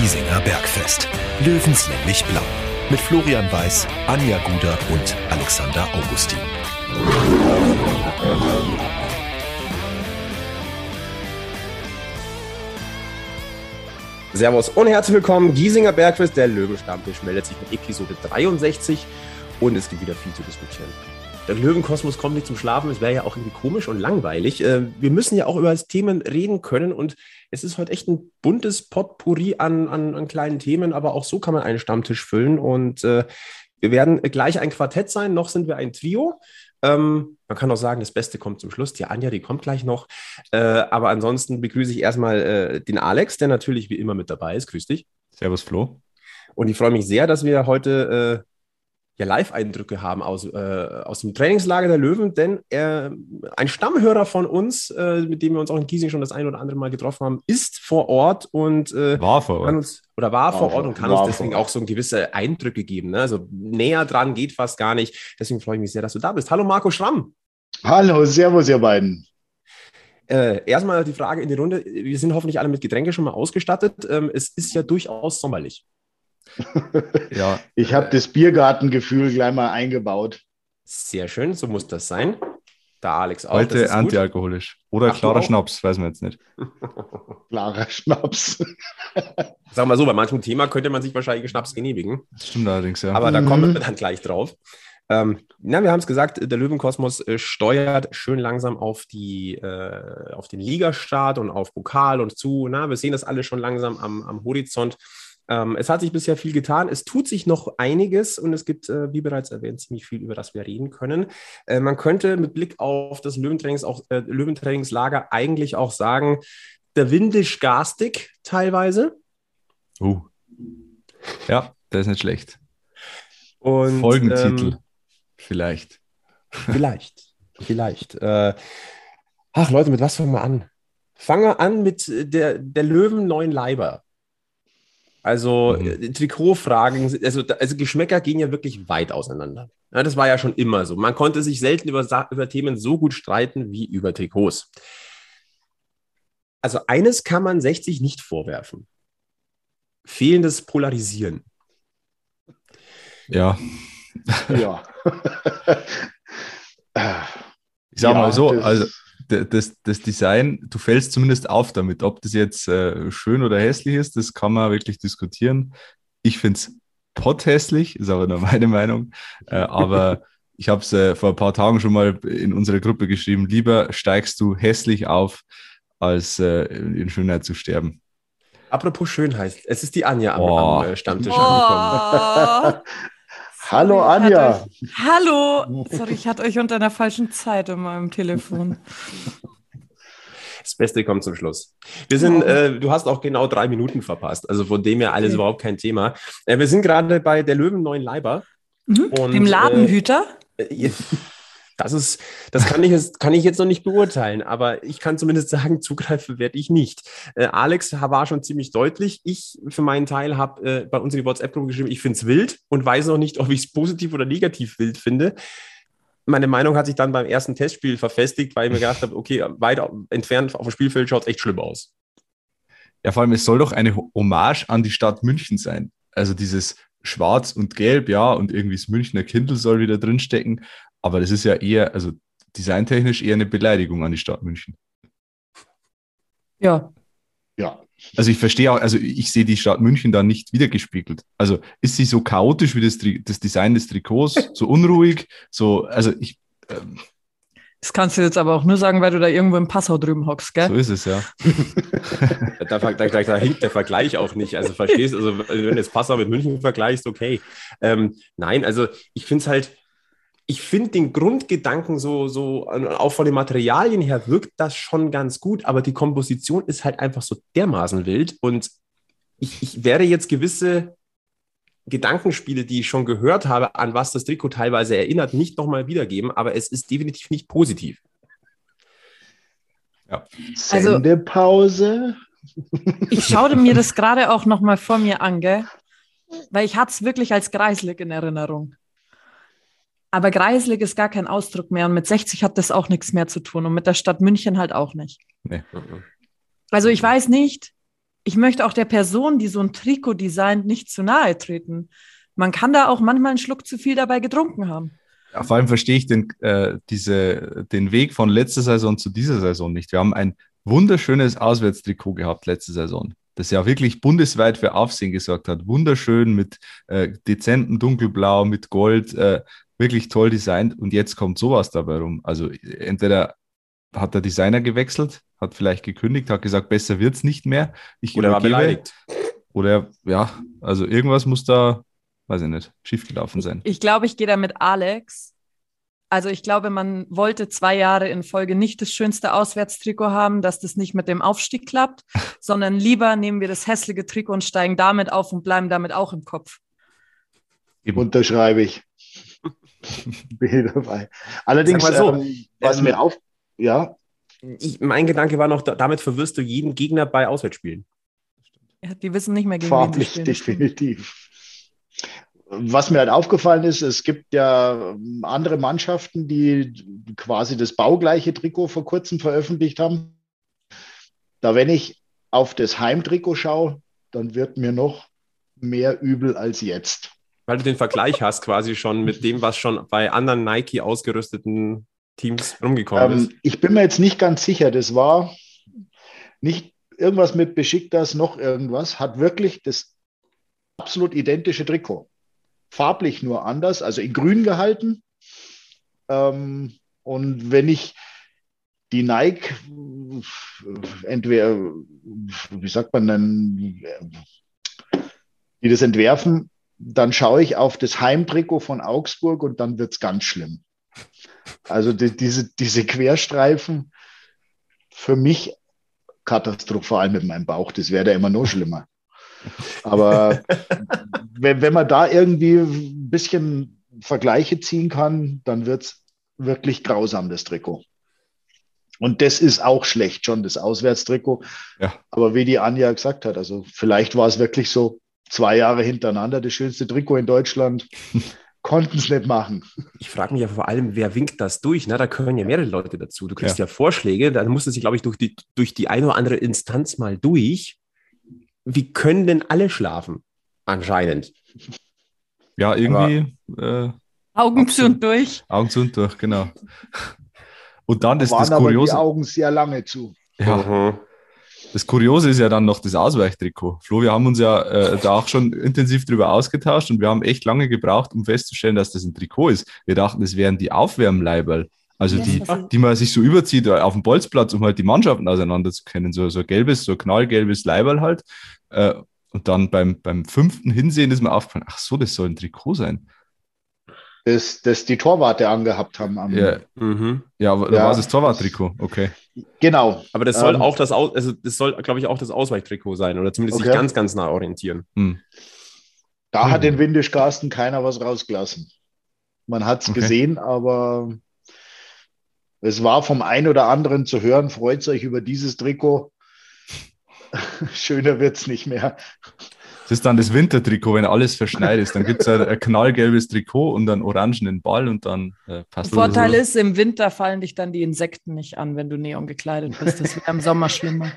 Giesinger Bergfest. Löwenslänglich blau. Mit Florian Weiß, Anja Guder und Alexander Augustin. Servus und herzlich willkommen. Giesinger Bergfest, der Löwenstammtisch meldet sich mit Episode 63 und es gibt wieder viel zu diskutieren. Der Löwenkosmos kommt nicht zum Schlafen, es wäre ja auch irgendwie komisch und langweilig. Äh, wir müssen ja auch über das Themen reden können und es ist heute echt ein buntes Potpourri an, an, an kleinen Themen, aber auch so kann man einen Stammtisch füllen und äh, wir werden gleich ein Quartett sein, noch sind wir ein Trio. Ähm, man kann auch sagen, das Beste kommt zum Schluss. Die Anja, die kommt gleich noch. Äh, aber ansonsten begrüße ich erstmal äh, den Alex, der natürlich wie immer mit dabei ist. Grüß dich. Servus, Flo. Und ich freue mich sehr, dass wir heute äh, ja, Live-Eindrücke haben aus, äh, aus dem Trainingslager der Löwen, denn er, ein Stammhörer von uns, äh, mit dem wir uns auch in Giesing schon das ein oder andere Mal getroffen haben, ist vor Ort und äh, war vor Ort. Uns, oder war, war vor Ort und kann uns deswegen auch so gewisse Eindrücke geben. Ne? Also näher dran geht fast gar nicht. Deswegen freue ich mich sehr, dass du da bist. Hallo Marco Schramm. Hallo, Servus, ihr beiden. Äh, erstmal die Frage in die Runde. Wir sind hoffentlich alle mit Getränke schon mal ausgestattet. Ähm, es ist ja durchaus sommerlich. ja. Ich habe das Biergartengefühl gleich mal eingebaut. Sehr schön, so muss das sein. Da Alex auch. Heute antialkoholisch. Oder Ach, klarer Schnaps, weiß man jetzt nicht. klarer Schnaps. Sag mal so, bei manchem Thema könnte man sich wahrscheinlich Schnaps genehmigen. Das stimmt allerdings, ja. Aber da kommen wir dann gleich drauf. Ähm, na, wir haben es gesagt, der Löwenkosmos äh, steuert schön langsam auf, die, äh, auf den Ligastart und auf Pokal und zu. Na, wir sehen das alle schon langsam am, am Horizont. Ähm, es hat sich bisher viel getan. Es tut sich noch einiges und es gibt, äh, wie bereits erwähnt, ziemlich viel, über das wir reden können. Äh, man könnte mit Blick auf das Löwentrainings auch, äh, Löwentrainingslager eigentlich auch sagen, der windisch garstig teilweise. Uh. Ja, der ist nicht schlecht. Und, Folgentitel, ähm, vielleicht. Vielleicht, vielleicht. Äh, ach Leute, mit was fangen wir an? Fangen wir an mit der, der Löwen neuen Leiber. Also mhm. Äh, Trikotfragen, also, also Geschmäcker gehen ja wirklich weit auseinander. Ja, das war ja schon immer so. Man konnte sich selten über, über Themen so gut streiten wie über Trikots. Also eines kann man 60 nicht vorwerfen. Fehlendes Polarisieren. Ja. Ja. ich sag ja, mal so, also das, das Design, du fällst zumindest auf damit. Ob das jetzt äh, schön oder hässlich ist, das kann man wirklich diskutieren. Ich finde es potthässlich, ist aber nur meine Meinung. Äh, aber ich habe es äh, vor ein paar Tagen schon mal in unserer Gruppe geschrieben, lieber steigst du hässlich auf, als äh, in Schönheit zu sterben. Apropos Schönheit, es ist die Anja am, am äh, Stammtisch oh. angekommen. Hallo Anja. Euch, hallo. Sorry, ich hatte euch unter einer falschen Zeit in meinem Telefon. Das Beste kommt zum Schluss. Wir sind, äh, du hast auch genau drei Minuten verpasst, also von dem her alles okay. überhaupt kein Thema. Äh, wir sind gerade bei der Löwen neuen Leiber. Mhm. Und, Dem Ladenhüter? Äh, das ist, das kann ich, jetzt, kann ich jetzt noch nicht beurteilen, aber ich kann zumindest sagen, zugreifen werde ich nicht. Äh, Alex war schon ziemlich deutlich. Ich für meinen Teil habe äh, bei uns in die WhatsApp-Gruppe geschrieben, ich finde es wild und weiß noch nicht, ob ich es positiv oder negativ wild finde. Meine Meinung hat sich dann beim ersten Testspiel verfestigt, weil ich mir gedacht habe, okay, weit entfernt auf dem Spielfeld schaut es echt schlimm aus. Ja, vor allem, es soll doch eine Hommage an die Stadt München sein. Also dieses Schwarz und Gelb, ja, und irgendwie das Münchner Kindle soll wieder drinstecken. Aber das ist ja eher, also designtechnisch eher eine Beleidigung an die Stadt München. Ja. Ja. Also ich verstehe auch, also ich sehe die Stadt München da nicht wiedergespiegelt. Also ist sie so chaotisch wie das, das Design des Trikots, so unruhig, so, also ich. Ähm, das kannst du jetzt aber auch nur sagen, weil du da irgendwo im Passau drüben hockst, gell? So ist es, ja. da, da, da, da, hinkt der Vergleich auch nicht. Also verstehst, also wenn du jetzt Passau mit München vergleichst, okay. Ähm, nein, also ich finde es halt, ich finde den Grundgedanken so, so, auch von den Materialien her wirkt das schon ganz gut, aber die Komposition ist halt einfach so dermaßen wild und ich, ich werde jetzt gewisse Gedankenspiele, die ich schon gehört habe, an was das Trikot teilweise erinnert, nicht nochmal wiedergeben, aber es ist definitiv nicht positiv. Ja. Also, Sendepause. Ich schaue mir das gerade auch nochmal vor mir an, gell? Weil ich hatte es wirklich als Kreislig in Erinnerung. Aber Greislig ist gar kein Ausdruck mehr und mit 60 hat das auch nichts mehr zu tun und mit der Stadt München halt auch nicht. Nee. Also ich weiß nicht, ich möchte auch der Person, die so ein Trikot designt, nicht zu nahe treten. Man kann da auch manchmal einen Schluck zu viel dabei getrunken haben. Ja, vor allem verstehe ich den, äh, diese, den Weg von letzter Saison zu dieser Saison nicht. Wir haben ein wunderschönes Auswärtstrikot gehabt letzte Saison, das ja wirklich bundesweit für Aufsehen gesorgt hat. Wunderschön mit äh, dezentem Dunkelblau, mit Gold, äh, wirklich toll designt. Und jetzt kommt sowas dabei rum. Also entweder hat der Designer gewechselt, hat vielleicht gekündigt, hat gesagt, besser wird es nicht mehr. Ich oder war beleidigt. Oder ja, also irgendwas muss da, weiß ich nicht, schiefgelaufen sein. Ich glaube, ich gehe da mit Alex. Also ich glaube, man wollte zwei Jahre in Folge nicht das schönste Auswärtstrikot haben, dass das nicht mit dem Aufstieg klappt, sondern lieber nehmen wir das hässliche Trikot und steigen damit auf und bleiben damit auch im Kopf. Unterschreibe ich. Bin dabei. Allerdings, so, ähm, was ähm, mir auf, ja. Ich, mein Gedanke war noch, damit verwirrst du jeden Gegner bei Auswärtsspielen. Ja, die wissen nicht mehr gegen Farblich wen definitiv. Was mir halt aufgefallen ist, es gibt ja ähm, andere Mannschaften, die quasi das baugleiche Trikot vor kurzem veröffentlicht haben. Da, wenn ich auf das Heimtrikot schaue, dann wird mir noch mehr übel als jetzt. Weil du den Vergleich hast quasi schon mit dem, was schon bei anderen Nike ausgerüsteten Teams rumgekommen ähm, ist? Ich bin mir jetzt nicht ganz sicher. Das war nicht irgendwas mit Besiktas noch irgendwas. Hat wirklich das absolut identische Trikot. Farblich nur anders, also in grün gehalten. Ähm, und wenn ich die Nike entweder, wie sagt man denn, die das entwerfen, dann schaue ich auf das Heimtrikot von Augsburg und dann wird es ganz schlimm. Also die, diese, diese Querstreifen für mich katastrophal mit meinem Bauch. Das wäre da immer noch schlimmer. Aber wenn, wenn man da irgendwie ein bisschen Vergleiche ziehen kann, dann wird es wirklich grausam, das Trikot. Und das ist auch schlecht, schon das Auswärtstrikot. Ja. Aber wie die Anja gesagt hat, also vielleicht war es wirklich so zwei Jahre hintereinander das schönste Trikot in Deutschland konnten es nicht machen. Ich frage mich ja vor allem, wer winkt das durch? Na, da können ja mehrere Leute dazu. Du kriegst ja, ja Vorschläge, dann muss es sich, glaube ich, durch die, durch die eine oder andere Instanz mal durch. Wie können denn alle schlafen? Anscheinend. Ja, irgendwie. Äh, Augen zu und durch. Augen zu und durch, genau. Und dann ist das Kuriose. Aber die Augen sehr lange zu. Ja. Mhm. Das Kuriose ist ja dann noch das Ausweichtrikot. Flo, wir haben uns ja äh, da auch schon intensiv drüber ausgetauscht und wir haben echt lange gebraucht, um festzustellen, dass das ein Trikot ist. Wir dachten, es wären die Aufwärmleiberl. Also ja, die, die man sich so überzieht auf dem Bolzplatz, um halt die Mannschaften auseinander zu kennen. So, so gelbes, so knallgelbes Leiberl halt. Äh, und dann beim, beim fünften Hinsehen ist mir aufgefallen, ach so, das soll ein Trikot sein das, das die Torwarte angehabt haben. Am, ja, mhm. ja, da ja, war es das Torwarttrikot, okay. Genau. Aber das soll ähm, auch das, also das soll, glaube ich, auch das Ausweichtrikot sein oder zumindest okay. sich ganz, ganz nah orientieren. Hm. Da hm. hat den Windisch Carsten keiner was rausgelassen. Man hat es okay. gesehen, aber es war vom einen oder anderen zu hören, freut euch über dieses Trikot. Schöner wird es nicht mehr. Das ist dann das Wintertrikot, wenn alles verschneit ist. Dann gibt es ein, ein, knallgelbes Trikot und einen orangenen Ball und dann äh, passt Vorteil ist, im Winter fallen dich dann die Insekten nicht an, wenn du neon gekleidet bist. Das wäre im Sommer schlimmer.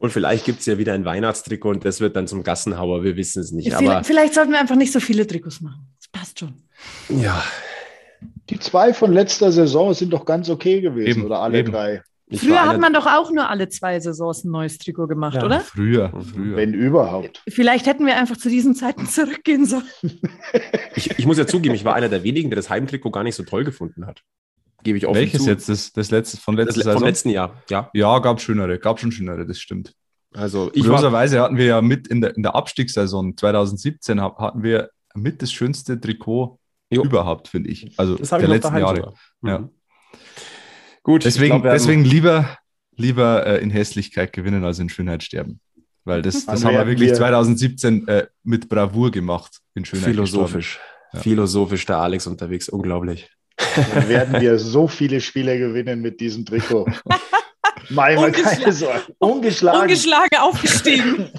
Und vielleicht gibt es ja wieder ein Weihnachtstrikot und das wird dann zum Gassenhauer. Wir wissen es nicht. Vielleicht, aber vielleicht sollten wir einfach nicht so viele Trikots machen. Das passt schon. Ja. Die zwei von letzter Saison sind doch ganz okay gewesen, eben, oder alle eben. drei? Ich früher hat man doch auch nur alle zwei Saisons ein neues Trikot gemacht, ja, oder? Früher, früher. Wenn überhaupt. Vielleicht hätten wir einfach zu diesen Zeiten zurückgehen sollen. ich, ich muss ja zugeben, ich war einer der wenigen, der das Heimtrikot gar nicht so toll gefunden hat. Gebe ich offen Welches zu. jetzt? Das, das letzte von letztes das, Vom letzten Jahr, ja. Ja, gab schönere, gab schon schönere, das stimmt. Also ich Kurioserweise hatten wir ja mit in der, in der Abstiegssaison 2017 hatten wir mit das schönste Trikot jo. überhaupt, finde ich. Also der letzten Jahre. Mhm. Ja. Gut, deswegen, glaub, deswegen lieber, lieber äh, in Hässlichkeit gewinnen als in Schönheit sterben. Weil das, das haben wir wirklich wir 2017 äh, mit Bravour gemacht in Schönheit. Philosophisch. Ja. Philosophisch der Alex unterwegs. Unglaublich. Dann werden wir so viele Spiele gewinnen mit diesem Trikot. Mal keine Sorge. Ungeschlagen. Ungeschlagen aufgestiegen.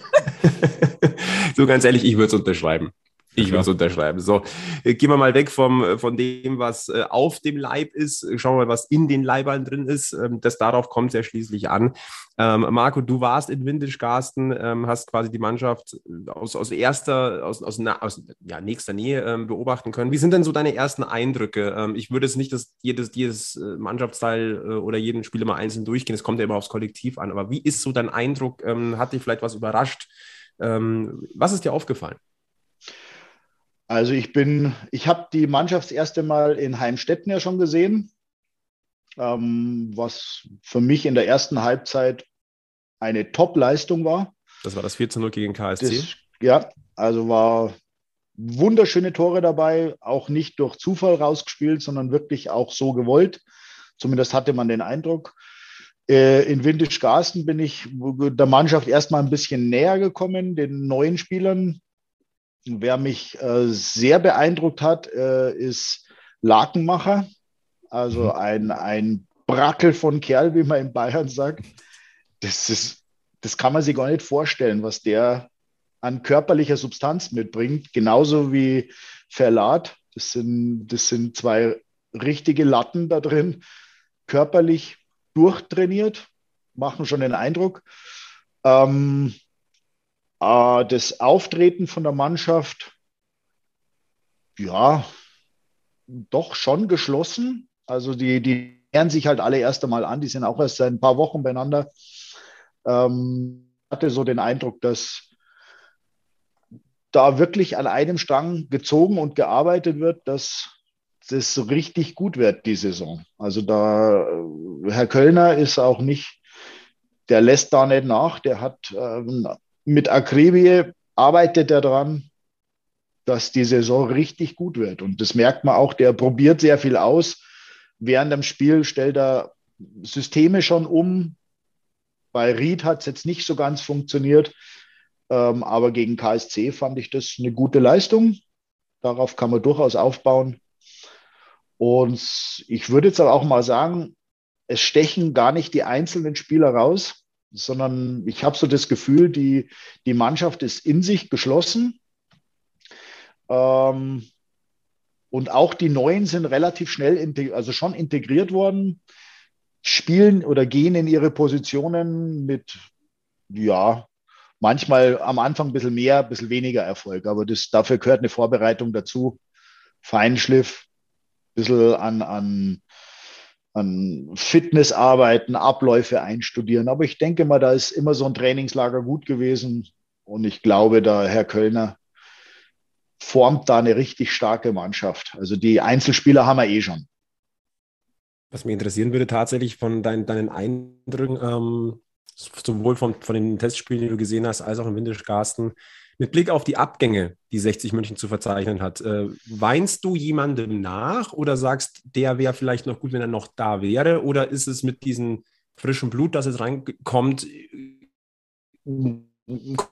so ganz ehrlich, ich würde es unterschreiben. Ich will es unterschreiben. So, äh, gehen wir mal weg vom, äh, von dem, was äh, auf dem Leib ist. Schauen wir mal, was in den Leibern drin ist. Ähm, das darauf kommt es ja schließlich an. Ähm, Marco, du warst in Windischgarsten, ähm, hast quasi die Mannschaft aus, aus erster, aus, aus, aus ja, nächster Nähe ähm, beobachten können. Wie sind denn so deine ersten Eindrücke? Ähm, ich würde es nicht dass jedes, jedes Mannschaftsteil äh, oder jeden Spieler mal einzeln durchgehen. Es kommt ja immer aufs Kollektiv an. Aber wie ist so dein Eindruck? Ähm, hat dich vielleicht was überrascht? was ist dir aufgefallen? Also ich bin, ich habe die Mannschaft das erste Mal in Heimstetten ja schon gesehen, ähm, was für mich in der ersten Halbzeit eine Top-Leistung war. Das war das 14-0 gegen KSC. Das, ja, also war wunderschöne Tore dabei, auch nicht durch Zufall rausgespielt, sondern wirklich auch so gewollt. Zumindest hatte man den Eindruck. Äh, in Windisch-Garsten bin ich der Mannschaft erstmal ein bisschen näher gekommen, den neuen Spielern, Wer mich äh, sehr beeindruckt hat, äh, ist Lakenmacher. Also mhm. ein, ein Brackel von Kerl, wie man in Bayern sagt. Das, ist, das kann man sich gar nicht vorstellen, was der an körperlicher Substanz mitbringt. Genauso wie Verlat. Das sind, das sind zwei richtige Latten da drin. Körperlich durchtrainiert, machen schon den Eindruck. Ähm, äh, das Auftreten von der Mannschaft, ja, doch schon geschlossen. Also die, die nähern sich halt alle erst einmal an, die sind auch erst seit ein paar Wochen beieinander. Ähm, hatte so den Eindruck, dass da wirklich an einem Strang gezogen und gearbeitet wird, dass das richtig gut wird, die Saison. Also da, Herr Kölner ist auch nicht, der lässt da nicht nach, der hat ähm, mit Akribie arbeitet er daran, dass die Saison richtig gut wird. Und das merkt man auch, der probiert sehr viel aus. Während dem Spiel stellt er Systeme schon um. Bei Ried hat es jetzt nicht so ganz funktioniert. Ähm, aber gegen KSC fand ich das eine gute Leistung. Darauf kann man durchaus aufbauen. Und ich würde jetzt aber auch mal sagen, es stechen gar nicht die einzelnen Spieler raus, sondern ich habe so das Gefühl, die, die Mannschaft ist in sich geschlossen. Ähm, und auch die Neuen sind relativ schnell, also schon integriert worden, spielen oder gehen in ihre Positionen mit, ja, manchmal am Anfang ein bisschen mehr, ein bisschen weniger Erfolg. Aber das, dafür gehört eine Vorbereitung dazu. Feinschliff, ein bisschen an, an an Fitnessarbeiten, Abläufe einstudieren. Aber ich denke mal, da ist immer so ein Trainingslager gut gewesen. Und ich glaube, da Herr Kölner formt da eine richtig starke Mannschaft. Also die Einzelspieler haben wir eh schon. Was mich interessieren würde tatsächlich von dein, deinen Eindrücken, ähm, sowohl von, von den Testspielen, die du gesehen hast, als auch im Windischgarsten, mit Blick auf die Abgänge, die 60 München zu verzeichnen hat, äh, weinst du jemandem nach oder sagst, der wäre vielleicht noch gut, wenn er noch da wäre? Oder ist es mit diesem frischen Blut, das jetzt reinkommt,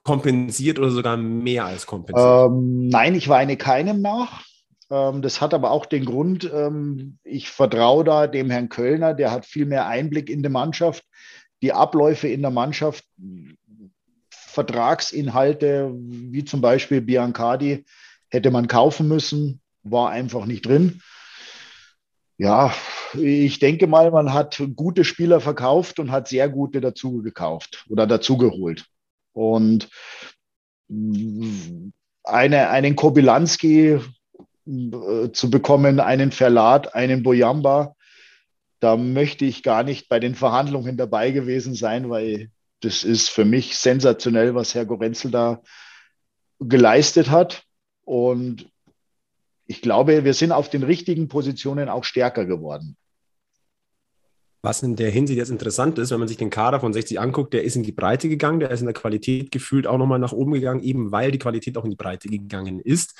kompensiert oder sogar mehr als kompensiert? Ähm, nein, ich weine keinem nach. Ähm, das hat aber auch den Grund, ähm, ich vertraue da dem Herrn Kölner, der hat viel mehr Einblick in die Mannschaft. Die Abläufe in der Mannschaft Vertragsinhalte, wie zum Beispiel Biancardi, hätte man kaufen müssen, war einfach nicht drin. Ja, ich denke mal, man hat gute Spieler verkauft und hat sehr gute dazu gekauft oder dazu geholt. Und eine, einen Kobilanski äh, zu bekommen, einen Verlat, einen Boyamba, da möchte ich gar nicht bei den Verhandlungen dabei gewesen sein, weil das ist für mich sensationell, was Herr Gorenzel da geleistet hat. Und ich glaube, wir sind auf den richtigen Positionen auch stärker geworden. Was in der Hinsicht jetzt interessant ist, wenn man sich den Kader von 60 anguckt, der ist in die Breite gegangen, der ist in der Qualität gefühlt auch nochmal nach oben gegangen, eben weil die Qualität auch in die Breite gegangen ist.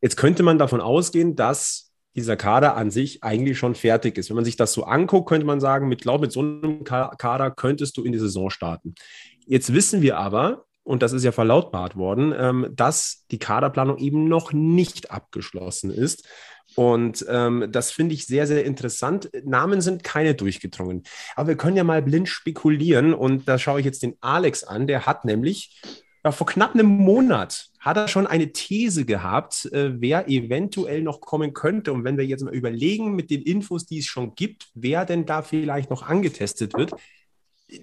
Jetzt könnte man davon ausgehen, dass dieser Kader an sich eigentlich schon fertig ist. Wenn man sich das so anguckt, könnte man sagen, mit, glaub, mit so einem Kader könntest du in die Saison starten. Jetzt wissen wir aber, und das ist ja verlautbart worden, ähm, dass die Kaderplanung eben noch nicht abgeschlossen ist. Und ähm, das finde ich sehr, sehr interessant. Namen sind keine durchgedrungen. Aber wir können ja mal blind spekulieren. Und da schaue ich jetzt den Alex an. Der hat nämlich ja, vor knapp einem Monat hat er schon eine These gehabt, äh, wer eventuell noch kommen könnte. Und wenn wir jetzt mal überlegen mit den Infos, die es schon gibt, wer denn da vielleicht noch angetestet wird,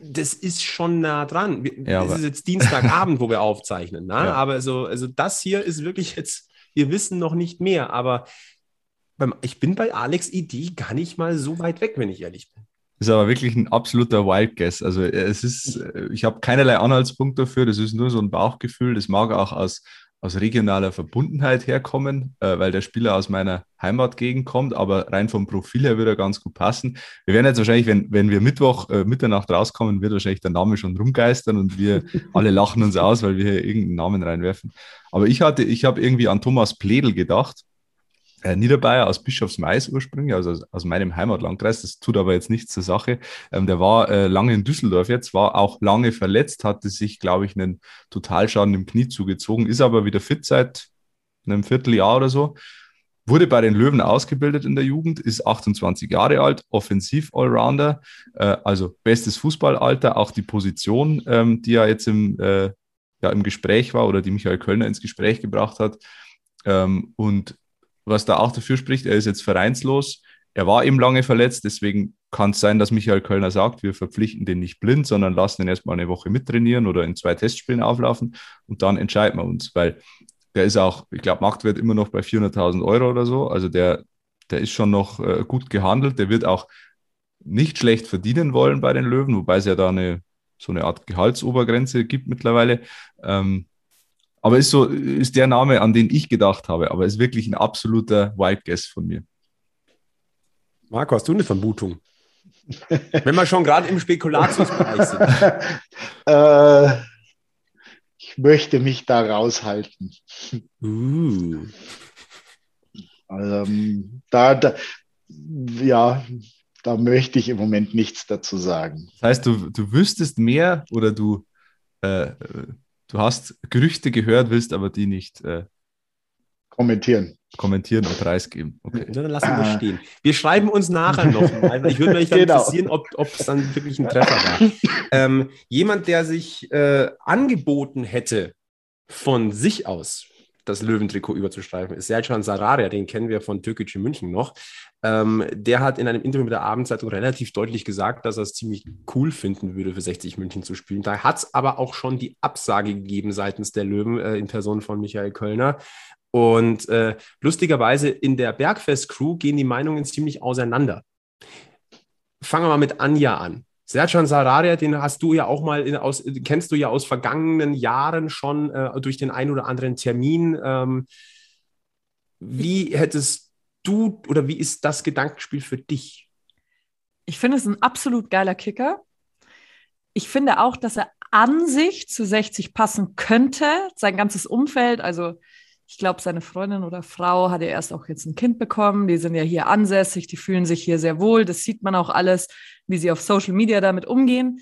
das ist schon nah dran. Ja, es ist jetzt Dienstagabend, wo wir aufzeichnen. Ne? Ja. Aber so, also das hier ist wirklich jetzt, wir wissen noch nicht mehr. Aber beim, ich bin bei Alex Idee gar nicht mal so weit weg, wenn ich ehrlich bin. Ist aber wirklich ein absoluter Wild Guess. Also es ist, äh, ich habe keinerlei Anhaltspunkt dafür. Das ist nur so ein Bauchgefühl. Das mag auch aus, aus regionaler Verbundenheit herkommen, äh, weil der Spieler aus meiner Heimatgegend kommt, aber rein vom Profil her würde er ganz gut passen. Wir werden jetzt wahrscheinlich, wenn, wenn wir Mittwoch, äh, Mitternacht rauskommen, wird wahrscheinlich der Name schon rumgeistern und wir alle lachen uns aus, weil wir hier irgendeinen Namen reinwerfen. Aber ich hatte, ich habe irgendwie an Thomas Pledel gedacht äh, Niederbayer aus Bischofsmais ursprünglich, also aus, aus, meinem Heimatlandkreis. Das tut aber jetzt nichts zur Sache. Ähm, der war äh, lange in Düsseldorf jetzt, war auch lange verletzt, hatte sich, glaube ich, einen Totalschaden im Knie zugezogen, ist aber wieder fit seit einem Vierteljahr oder so. Wurde bei den Löwen ausgebildet in der Jugend, ist 28 Jahre alt, Offensiv-Allrounder, äh, also bestes Fußballalter, auch die Position, ähm, die ja jetzt im, äh, ja, im Gespräch war oder die Michael Kölner ins Gespräch gebracht hat. Ähm, und was da auch dafür spricht, er ist jetzt vereinslos. Er war eben lange verletzt, deswegen kann es sein, dass Michael Kölner sagt, wir verpflichten den nicht blind, sondern lassen ihn erstmal eine Woche mittrainieren oder in zwei Testspielen auflaufen und dann entscheiden wir uns, weil der ist auch, ich glaube, Marktwert immer noch bei 400.000 Euro oder so. Also der, der ist schon noch äh, gut gehandelt. Der wird auch nicht schlecht verdienen wollen bei den Löwen, wobei es ja da eine so eine Art Gehaltsobergrenze gibt mittlerweile. Ähm, aber ist so, ist der Name, an den ich gedacht habe, aber ist wirklich ein absoluter Wild Guess von mir. Marco, hast du eine Vermutung? Wenn wir schon gerade im Spekulationsbereich sind. äh, ich möchte mich da raushalten. Uh. Also, da, da, ja, da möchte ich im Moment nichts dazu sagen. Das heißt, du, du wüsstest mehr oder du äh, du hast Gerüchte gehört, willst aber die nicht äh, kommentieren. Kommentieren und preisgeben. Okay. Dann lassen wir ah. stehen. Wir schreiben uns nachher noch mal. Ich würde mich dann genau. interessieren, ob, ob es dann wirklich ein Treffer war. ähm, jemand, der sich äh, angeboten hätte, von sich aus das Löwentrikot überzustreifen, ist Sercan Sararia, den kennen wir von Türkische München noch. Ähm, der hat in einem Interview mit der Abendzeitung relativ deutlich gesagt, dass er es ziemlich cool finden würde, für 60 München zu spielen. Da hat es aber auch schon die Absage gegeben seitens der Löwen äh, in Person von Michael Kölner. Und äh, lustigerweise in der Bergfest-Crew gehen die Meinungen ziemlich auseinander. Fangen wir mal mit Anja an. Sercan Sararia, den hast du ja auch mal in, aus, kennst du ja aus vergangenen Jahren schon äh, durch den einen oder anderen Termin. Ähm, wie hättest du oder wie ist das Gedankenspiel für dich? Ich finde es ein absolut geiler Kicker. Ich finde auch, dass er an sich zu 60 passen könnte, sein ganzes Umfeld. Also ich glaube, seine Freundin oder Frau hat ja erst auch jetzt ein Kind bekommen. Die sind ja hier ansässig, die fühlen sich hier sehr wohl. Das sieht man auch alles, wie sie auf Social Media damit umgehen.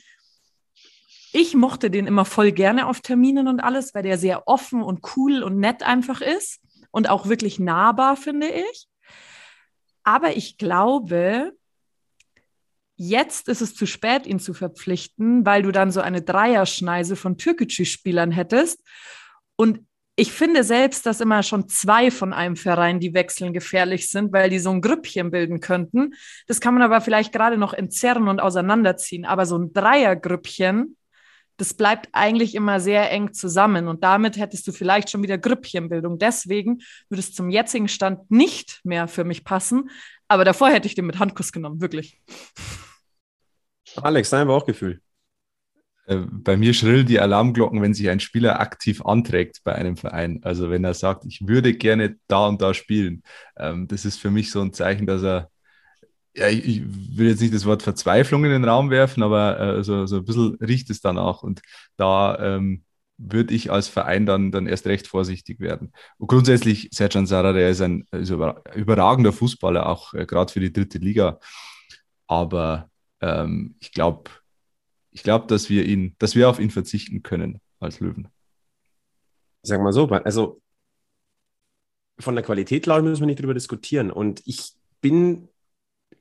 Ich mochte den immer voll gerne auf Terminen und alles, weil der sehr offen und cool und nett einfach ist und auch wirklich nahbar, finde ich. Aber ich glaube, jetzt ist es zu spät, ihn zu verpflichten, weil du dann so eine Dreierschneise von Türkgücü-Spielern hättest. Und ich finde selbst, dass immer schon zwei von einem Verein, die wechseln, gefährlich sind, weil die so ein Grüppchen bilden könnten. Das kann man aber vielleicht gerade noch entzerren und auseinanderziehen. Aber so ein Dreiergrüppchen, das bleibt eigentlich immer sehr eng zusammen. Und damit hättest du vielleicht schon wieder Grüppchenbildung. Deswegen würde es zum jetzigen Stand nicht mehr für mich passen. Aber davor hätte ich den mit Handkuss genommen, wirklich. Alex, dein Bauchgefühl. Äh, bei mir schrillen die Alarmglocken, wenn sich ein Spieler aktiv anträgt bei einem Verein. Also wenn er sagt, ich würde gerne da und da spielen. Ähm, das ist für mich so ein Zeichen, dass er, ja, ich will jetzt nicht das Wort Verzweiflung in den Raum werfen, aber äh, so, so ein bisschen riecht es dann auch. Und da ähm, würde ich als Verein dann, dann erst recht vorsichtig werden. Und grundsätzlich, Serjan Sara, der ist ein ist überragender Fußballer, auch äh, gerade für die dritte Liga. Aber ähm, ich glaube, ich glaube, dass wir ihn, dass wir auf ihn verzichten können als Löwen. Sag mal so, also von der Qualität, glaube ich, müssen wir nicht drüber diskutieren. Und ich bin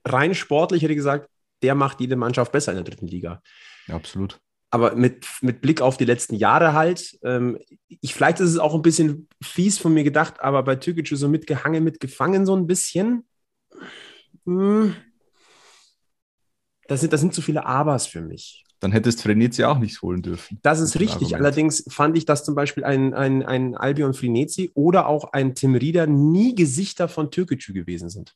rein sportlich, hätte gesagt, der macht jede Mannschaft besser in der dritten Liga. Ja, absolut. aber mit, mit Blick auf die letzten Jahre halt, ähm, ich, vielleicht ist es auch ein bisschen fies von mir gedacht, aber bei Türkic so mitgehangen, mitgefangen so ein bisschen. Hm. Das sind, das sind zu viele Abers für mich. Dann hättest Frenetzi auch nicht holen dürfen. Das ist richtig. Argument. Allerdings fand ich, dass zum Beispiel ein, ein, ein Albion Frenetzi oder auch ein Tim Rieder nie Gesichter von Türkgücü gewesen sind.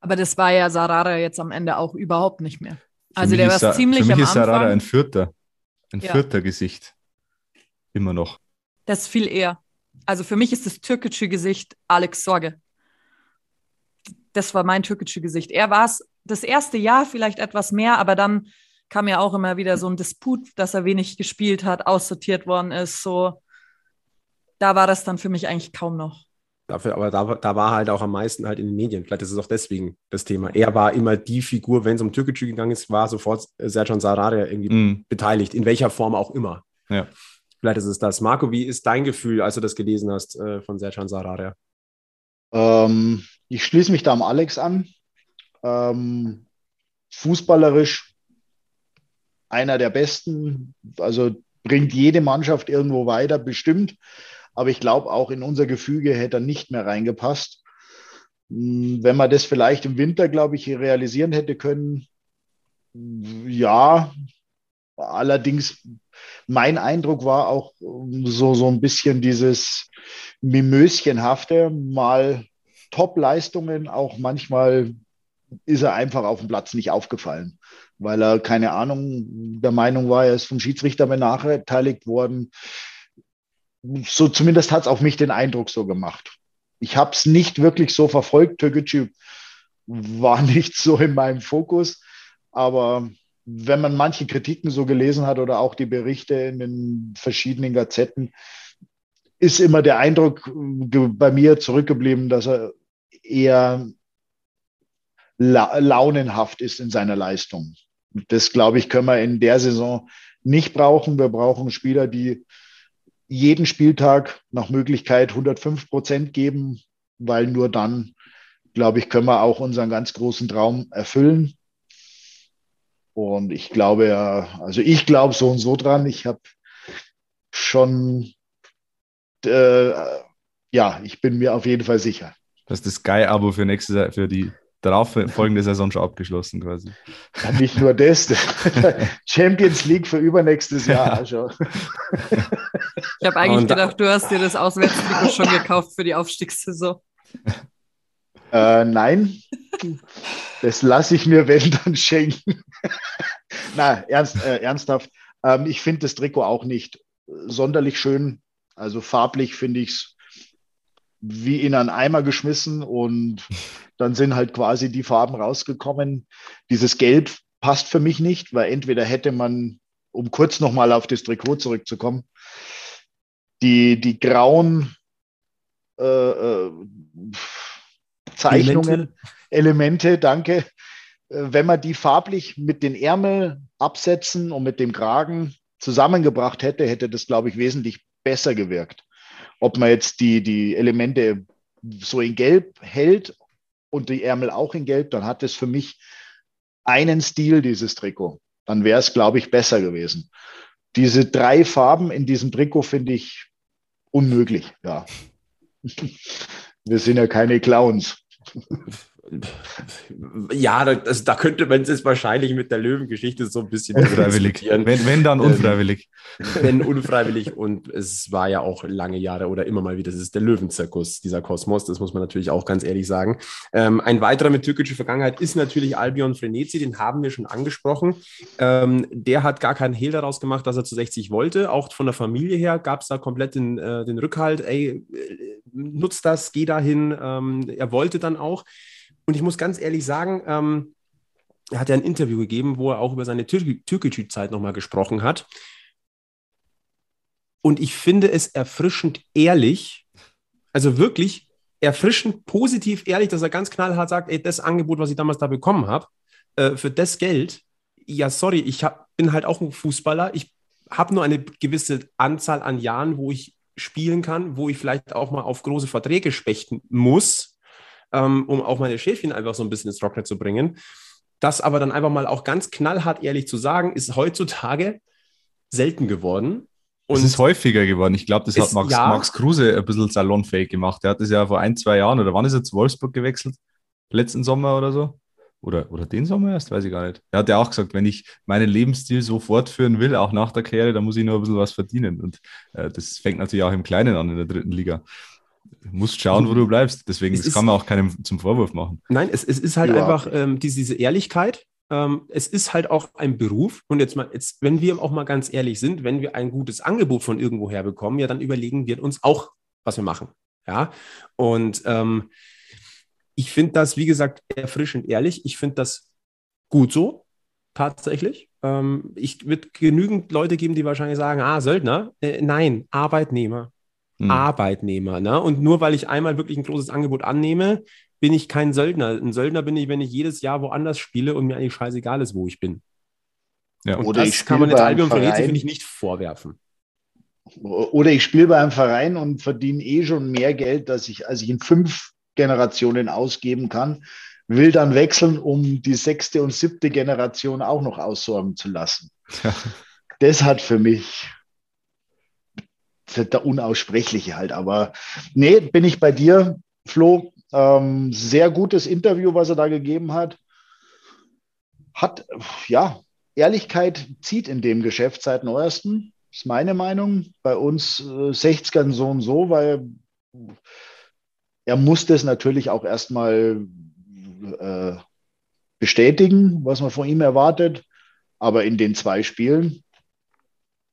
Aber das war ja Sarara jetzt am Ende auch überhaupt nicht mehr. Also der war ziemlich Für mich ist Sarada ein Vierter. Ein ja. vierter Gesicht. Immer noch. Das ist viel eher. Also für mich ist das türkische Gesicht Alex Sorge. Das war mein türkische Gesicht. Er war es das erste Jahr vielleicht etwas mehr, aber dann kam ja auch immer wieder so ein Disput, dass er wenig gespielt hat, aussortiert worden ist. So, da war das dann für mich eigentlich kaum noch. Dafür, aber da, da war halt auch am meisten halt in den Medien. Vielleicht ist es auch deswegen das Thema. Er war immer die Figur, wenn es um Türkgücü gegangen ist, war sofort Sercan Sarare irgendwie mm. beteiligt, in welcher Form auch immer. Ja. Vielleicht ist es das. Marco, wie ist dein Gefühl, als du das gelesen hast äh, von Sercan Sarare? Ähm, ich schließe mich da am Alex an. Ähm, fußballerisch einer der besten, also bringt jede Mannschaft irgendwo weiter, bestimmt. Aber ich glaube, auch in unser Gefüge hätte er nicht mehr reingepasst. Hm, wenn man das vielleicht im Winter, glaube ich, realisieren hätte können, ja. Allerdings, mein Eindruck war auch so, so ein bisschen dieses Mimöschenhafte, mal Top-Leistungen, auch manchmal ist er einfach auf dem Platz nicht aufgefallen, weil er, keine Ahnung, der Meinung war, er ist vom Schiedsrichter benachteiligt worden so zumindest hat es auf mich den Eindruck so gemacht. Ich habe es nicht wirklich so verfolgt. Türkgücü war nicht so in meinem Fokus, aber wenn man manche Kritiken so gelesen hat oder auch die Berichte in den verschiedenen Gazetten, ist immer der Eindruck bei mir zurückgeblieben, dass er eher la launenhaft ist in seiner Leistung. Das, glaube ich, können wir in der Saison nicht brauchen. Wir brauchen Spieler, die jeden Spieltag nach Möglichkeit 105 Prozent geben, weil nur dann, glaube ich, können wir auch unseren ganz großen Traum erfüllen. Und ich glaube ja, also ich glaube so und so dran. Ich habe schon, äh, ja, ich bin mir auf jeden Fall sicher. Das ist das Sky-Abo für nächste für die darauf folgende Saison schon abgeschlossen quasi. Ja, nicht nur das, Champions League für übernächstes Jahr. Ja. Ich habe eigentlich Und, gedacht, du hast dir das Auswärtstrikot schon gekauft für die Aufstiegssaison. Äh, nein, das lasse ich mir, wenn, dann schenken. Na, ernst, äh, ernsthaft. Ähm, ich finde das Trikot auch nicht sonderlich schön. Also farblich finde ich es wie in einen Eimer geschmissen und dann sind halt quasi die Farben rausgekommen. Dieses Gelb passt für mich nicht, weil entweder hätte man, um kurz nochmal auf das Trikot zurückzukommen, die, die grauen äh, äh, Zeichnungen, Elemente. Elemente, danke. Äh, wenn man die farblich mit den Ärmel absetzen und mit dem Kragen zusammengebracht hätte, hätte das, glaube ich, wesentlich besser gewirkt. Ob man jetzt die, die Elemente so in Gelb hält und die Ärmel auch in Gelb, dann hat es für mich einen Stil, dieses Trikot. Dann wäre es, glaube ich, besser gewesen. Diese drei Farben in diesem Trikot finde ich unmöglich, ja. Wir sind ja keine Clowns. Ja, das, da könnte man es wahrscheinlich mit der Löwengeschichte so ein bisschen unfreiwillig. Wenn, wenn dann ähm, unfreiwillig. wenn unfreiwillig. Und es war ja auch lange Jahre oder immer mal wieder, das ist der Löwenzirkus, dieser Kosmos, das muss man natürlich auch ganz ehrlich sagen. Ähm, ein weiterer mit türkischer Vergangenheit ist natürlich Albion Frenetzi, den haben wir schon angesprochen. Ähm, der hat gar keinen Hehl daraus gemacht, dass er zu 60 wollte. Auch von der Familie her gab es da komplett den, äh, den Rückhalt, ey, äh, nutzt das, geh dahin. Ähm, er wollte dann auch. Und ich muss ganz ehrlich sagen, ähm, er hat ja ein Interview gegeben, wo er auch über seine Tür Türkei-Zeit nochmal gesprochen hat. Und ich finde es erfrischend ehrlich, also wirklich erfrischend positiv ehrlich, dass er ganz knallhart sagt, ey, das Angebot, was ich damals da bekommen habe, äh, für das Geld, ja, sorry, ich hab, bin halt auch ein Fußballer, ich habe nur eine gewisse Anzahl an Jahren, wo ich spielen kann, wo ich vielleicht auch mal auf große Verträge spechten muss ähm, um auch meine Schäfchen einfach so ein bisschen ins Trockene zu bringen. das aber dann einfach mal auch ganz knallhart ehrlich zu sagen, ist heutzutage selten geworden. Und es ist häufiger geworden. Ich glaube, das hat Max, ja, Max Kruse ein bisschen salonfähig gemacht. Der hat das ja vor ein, zwei Jahren oder wann ist er zu Wolfsburg gewechselt? Letzten Sommer oder so? Oder, oder den Sommer erst, weiß ich gar nicht. Er hat ja auch gesagt, wenn ich meinen Lebensstil so fortführen will, auch nach der Karriere, dann muss ich nur ein bisschen was verdienen. Und äh, das fängt natürlich auch im Kleinen an in der dritten Liga. Du musst schauen, wo du bleibst. Deswegen, es das kann man auch keinem zum Vorwurf machen. Nein, es, es ist halt ja. einfach ähm, diese, diese Ehrlichkeit. Ähm, es ist halt auch ein Beruf. Und jetzt mal, jetzt, wenn wir auch mal ganz ehrlich sind, wenn wir ein gutes Angebot von irgendwoher bekommen, ja, dann überlegen wir uns auch, was wir machen. Ja. Und ähm, ich finde das, wie gesagt, erfrischend ehrlich. Ich finde das gut so, tatsächlich. Ähm, ich wird genügend Leute geben, die wahrscheinlich sagen, ah, Söldner. Äh, nein, Arbeitnehmer. Hm. Arbeitnehmer. Ne? Und nur weil ich einmal wirklich ein großes Angebot annehme, bin ich kein Söldner. Ein Söldner bin ich, wenn ich jedes Jahr woanders spiele und mir eigentlich scheißegal ist, wo ich bin. Ja. Und Oder das kann man jetzt Albion Venezia, finde ich, nicht vorwerfen. Oder ich spiele bei einem Verein und verdiene eh schon mehr Geld, als ich, als ich in fünf Generationen ausgeben kann, will dann wechseln, um die sechste und siebte Generation auch noch aussorgen zu lassen. Ja. Das hat für mich der Unaussprechliche halt. Aber nee, bin ich bei dir, Flo. Ähm, sehr gutes Interview, was er da gegeben hat. Hat, ja, Ehrlichkeit zieht in dem Geschäft seit neuestem, ist meine Meinung. Bei uns äh, 60ern so und so, weil er muss das natürlich auch erstmal äh, bestätigen, was man von ihm erwartet. Aber in den zwei Spielen,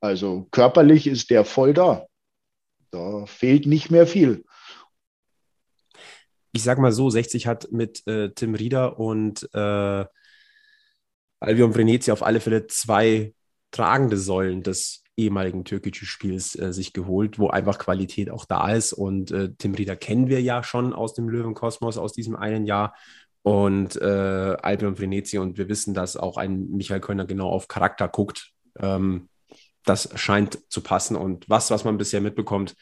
also körperlich ist der voll da. Da fehlt nicht mehr viel. Ich sag mal so, 60 hat mit äh, Tim Rieder und äh, Albion Venezia auf alle Fälle zwei tragende Säulen des ehemaligen türkischen Spiels äh, sich geholt, wo einfach Qualität auch da ist. Und äh, Tim Rieder kennen wir ja schon aus dem Löwenkosmos, aus diesem einen Jahr. Und äh, Albion Venezia und wir wissen, dass auch ein Michael Kölner genau auf Charakter guckt. Ähm, das scheint zu passen. Und was, was man bisher mitbekommt,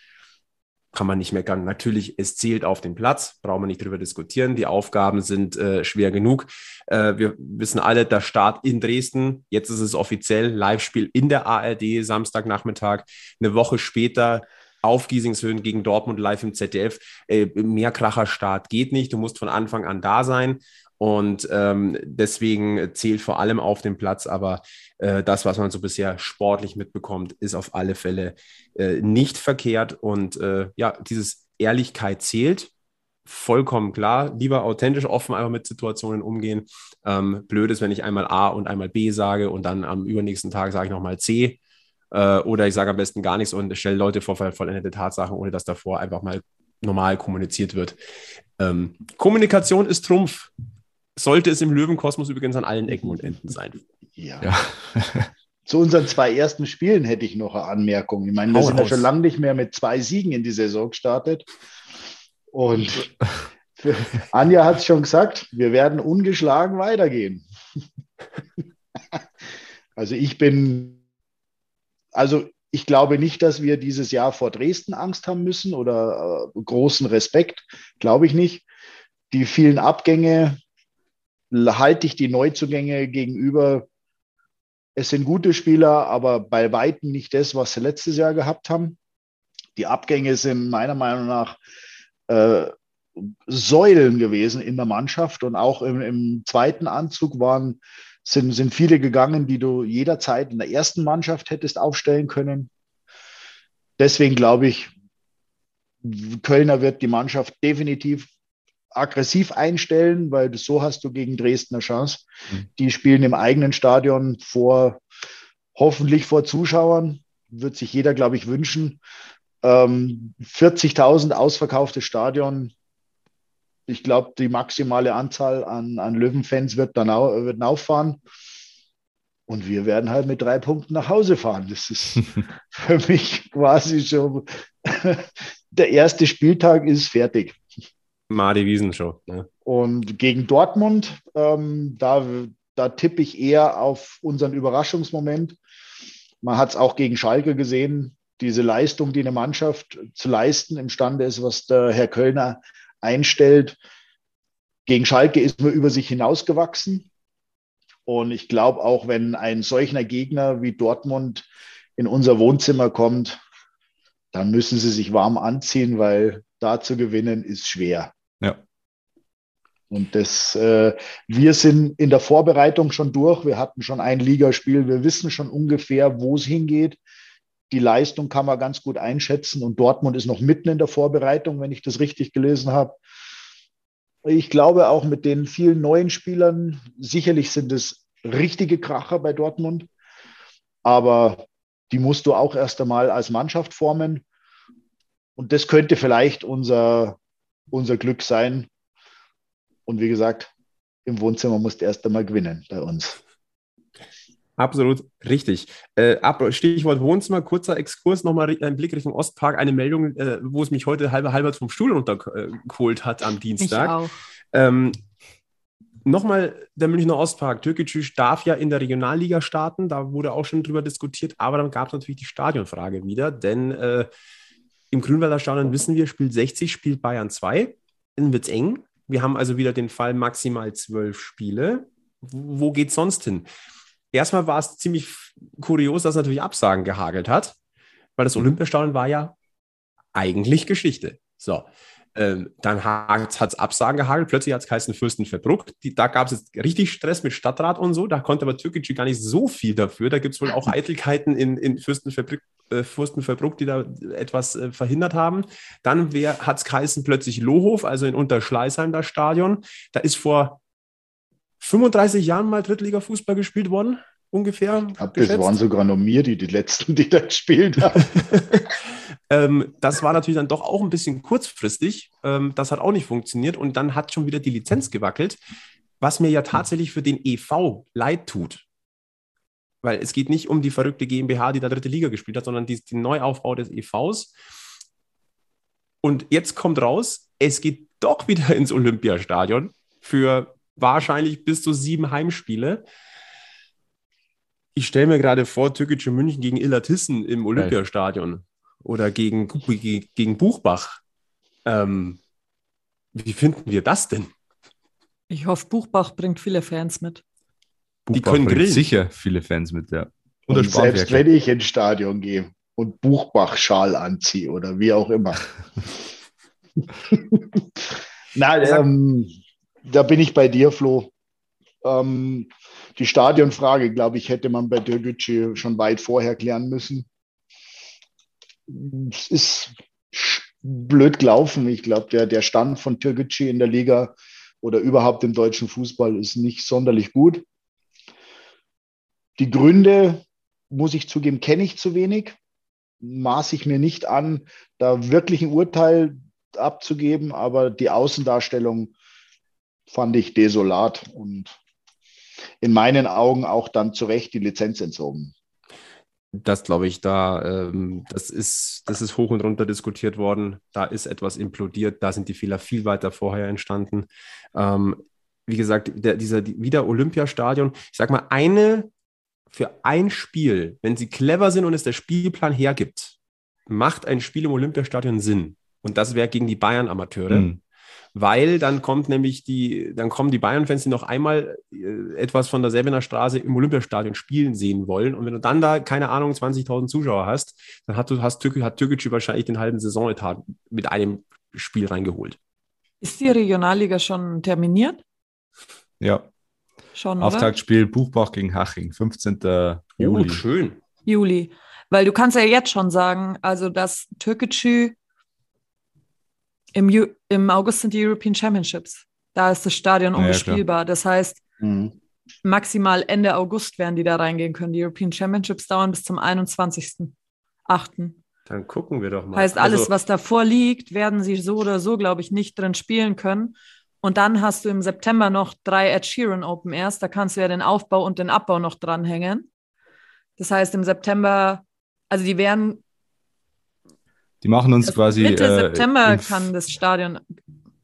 kann man nicht meckern. Natürlich, es zählt auf den Platz, brauchen wir nicht drüber diskutieren. Die Aufgaben sind äh, schwer genug. Äh, wir wissen alle, der Start in Dresden, jetzt ist es offiziell, Live-Spiel in der ARD, Samstagnachmittag, eine Woche später auf Giesingshöhen gegen Dortmund live im ZDF. Äh, mehr Kracher Start geht nicht. Du musst von Anfang an da sein. Und ähm, deswegen zählt vor allem auf dem Platz, aber äh, das, was man so bisher sportlich mitbekommt, ist auf alle Fälle äh, nicht verkehrt. Und äh, ja, dieses Ehrlichkeit zählt. Vollkommen klar. Lieber authentisch, offen einfach mit Situationen umgehen. Ähm, blöd ist, wenn ich einmal A und einmal B sage und dann am übernächsten Tag sage ich nochmal C. Äh, oder ich sage am besten gar nichts und stelle Leute vor vollendete Tatsachen, ohne dass davor einfach mal normal kommuniziert wird. Ähm, Kommunikation ist Trumpf sollte es im Löwenkosmos übrigens an allen Ecken und Enden sein. Ja. ja. Zu unseren zwei ersten Spielen hätte ich noch eine Anmerkung. Ich meine, wir Hau sind ja schon lange nicht mehr mit zwei Siegen in die Saison gestartet. Und Anja hat es schon gesagt, wir werden ungeschlagen weitergehen. also ich bin, also ich glaube nicht, dass wir dieses Jahr vor Dresden Angst haben müssen oder äh, großen Respekt, glaube ich nicht. Die vielen Abgänge, halte ich die Neuzugänge gegenüber. Es sind gute Spieler, aber bei Weitem nicht das, was sie letztes Jahr gehabt haben. Die Abgänge sind meiner Meinung nach äh, Säulen gewesen in der Mannschaft und auch im, im zweiten Anzug waren, sind, sind viele gegangen, die du jederzeit in der ersten Mannschaft hättest aufstellen können. Deswegen glaube ich, Kölner wird die Mannschaft definitiv aggressiv einstellen, weil so hast du gegen Dresden eine Chance. Mhm. Die spielen im eigenen Stadion vor, hoffentlich vor Zuschauern, wird sich jeder, glaube ich, wünschen. Ähm, 40.000 ausverkauftes Stadion. Ich glaube, die maximale Anzahl an, an Löwenfans wird dann au, wird auffahren. Und wir werden halt mit drei Punkten nach Hause fahren. Das ist für mich quasi schon der erste Spieltag ist fertig. Madi Wiesenshow. Ne? Und gegen Dortmund, ähm, da, da tippe ich eher auf unseren Überraschungsmoment. Man hat es auch gegen Schalke gesehen, diese Leistung, die eine Mannschaft zu leisten imstande ist, was der Herr Kölner einstellt. Gegen Schalke ist man über sich hinausgewachsen. Und ich glaube auch, wenn ein solcher Gegner wie Dortmund in unser Wohnzimmer kommt, dann müssen sie sich warm anziehen, weil da zu gewinnen ist schwer. Ja. Und das, äh, wir sind in der Vorbereitung schon durch. Wir hatten schon ein Ligaspiel. Wir wissen schon ungefähr, wo es hingeht. Die Leistung kann man ganz gut einschätzen. Und Dortmund ist noch mitten in der Vorbereitung, wenn ich das richtig gelesen habe. Ich glaube auch mit den vielen neuen Spielern, sicherlich sind es richtige Kracher bei Dortmund. Aber die musst du auch erst einmal als Mannschaft formen. Und das könnte vielleicht unser, unser Glück sein, und wie gesagt, im Wohnzimmer musst du erst einmal gewinnen bei uns. Absolut richtig. Äh, Stichwort Wohnzimmer, kurzer Exkurs, nochmal ein Blick Richtung Ostpark. Eine Meldung, äh, wo es mich heute halb, halb vom Stuhl runtergeholt hat am Dienstag. Ich auch. Ähm, Nochmal der Münchner Ostpark. Türkgücü darf ja in der Regionalliga starten. Da wurde auch schon drüber diskutiert. Aber dann gab es natürlich die Stadionfrage wieder. Denn äh, im Grünwalder Stadion wissen wir, spielt 60, spielt Bayern 2. Dann wird es eng. Wir haben also wieder den Fall maximal zwölf Spiele. Wo geht es sonst hin? Erstmal war es ziemlich kurios, dass natürlich Absagen gehagelt hat, weil das Olympiastadion war ja eigentlich Geschichte. So. Ähm, dann hat es Absagen gehagelt, plötzlich hat es geheißen Fürstenfeldbruck. Die, da gab es richtig Stress mit Stadtrat und so. Da konnte aber Türkgücü gar nicht so viel dafür. Da gibt es wohl auch Eitelkeiten in, in Fürstenfeldbruck, äh, Fürstenfeldbruck, die da etwas äh, verhindert haben. Dann hat es geheißen plötzlich Lohhof, also in Unterschleißheim das Stadion. Da ist vor 35 Jahren mal Drittliga-Fußball gespielt worden ungefähr. Glaube, das waren sogar noch mir, die die letzten, die da gespielt haben. ähm, das war natürlich dann doch auch ein bisschen kurzfristig. Ähm, das hat auch nicht funktioniert und dann hat schon wieder die Lizenz gewackelt, was mir ja tatsächlich für den EV leid tut. Weil es geht nicht um die verrückte GmbH, die da dritte Liga gespielt hat, sondern die, den Neuaufbau des EVs. Und jetzt kommt raus, es geht doch wieder ins Olympiastadion für wahrscheinlich bis zu sieben Heimspiele ich stelle mir gerade vor, Türkische München gegen Illertissen im Olympiastadion oder gegen, gegen Buchbach. Ähm, wie finden wir das denn? Ich hoffe, Buchbach bringt viele Fans mit. Buchbach Die können bringt sicher viele Fans mit, ja. Und, und selbst wenn ich ins Stadion gehe und Buchbach-Schal anziehe oder wie auch immer. Nein, ähm, da bin ich bei dir, Flo. Ähm, die Stadionfrage, glaube ich, hätte man bei Dürgücü schon weit vorher klären müssen. Es ist blöd gelaufen. Ich glaube, der, der Stand von Türgücü in der Liga oder überhaupt im deutschen Fußball ist nicht sonderlich gut. Die Gründe, muss ich zugeben, kenne ich zu wenig. Maß ich mir nicht an, da wirklich ein Urteil abzugeben, aber die Außendarstellung fand ich desolat und in meinen Augen auch dann zu Recht die Lizenz entzogen. Das glaube ich, da, ähm, das, ist, das ist hoch und runter diskutiert worden. Da ist etwas implodiert. Da sind die Fehler viel weiter vorher entstanden. Ähm, wie gesagt, der, dieser wieder Olympiastadion, ich sage mal, eine für ein Spiel, wenn sie clever sind und es der Spielplan hergibt, macht ein Spiel im Olympiastadion Sinn. Und das wäre gegen die Bayern-Amateure. Mhm weil dann kommt nämlich die, dann kommen die Bayern-Fans, die noch einmal äh, etwas von der Säbener Straße im Olympiastadion spielen sehen wollen. Und wenn du dann da, keine Ahnung, 20.000 Zuschauer hast, dann hat, du, hast Türk, hat Türkic wahrscheinlich den halben Saisonetat mit einem Spiel reingeholt. Ist die Regionalliga schon terminiert? Ja. Schon, Auftaktspiel Buchbach gegen Haching, 15. Juli. Oh, schön. Juli. Weil du kannst ja jetzt schon sagen, also dass Türkgücü im, Ju Im August sind die European Championships. Da ist das Stadion unbespielbar. Ja, das heißt, mhm. maximal Ende August werden die da reingehen können. Die European Championships dauern bis zum 21.08. Dann gucken wir doch mal. Heißt, alles, also, was davor liegt, werden sie so oder so, glaube ich, nicht drin spielen können. Und dann hast du im September noch drei Ed Sheeran Open Airs. Da kannst du ja den Aufbau und den Abbau noch dranhängen. Das heißt, im September, also die werden die machen uns also quasi. Mitte äh, September kann das Stadion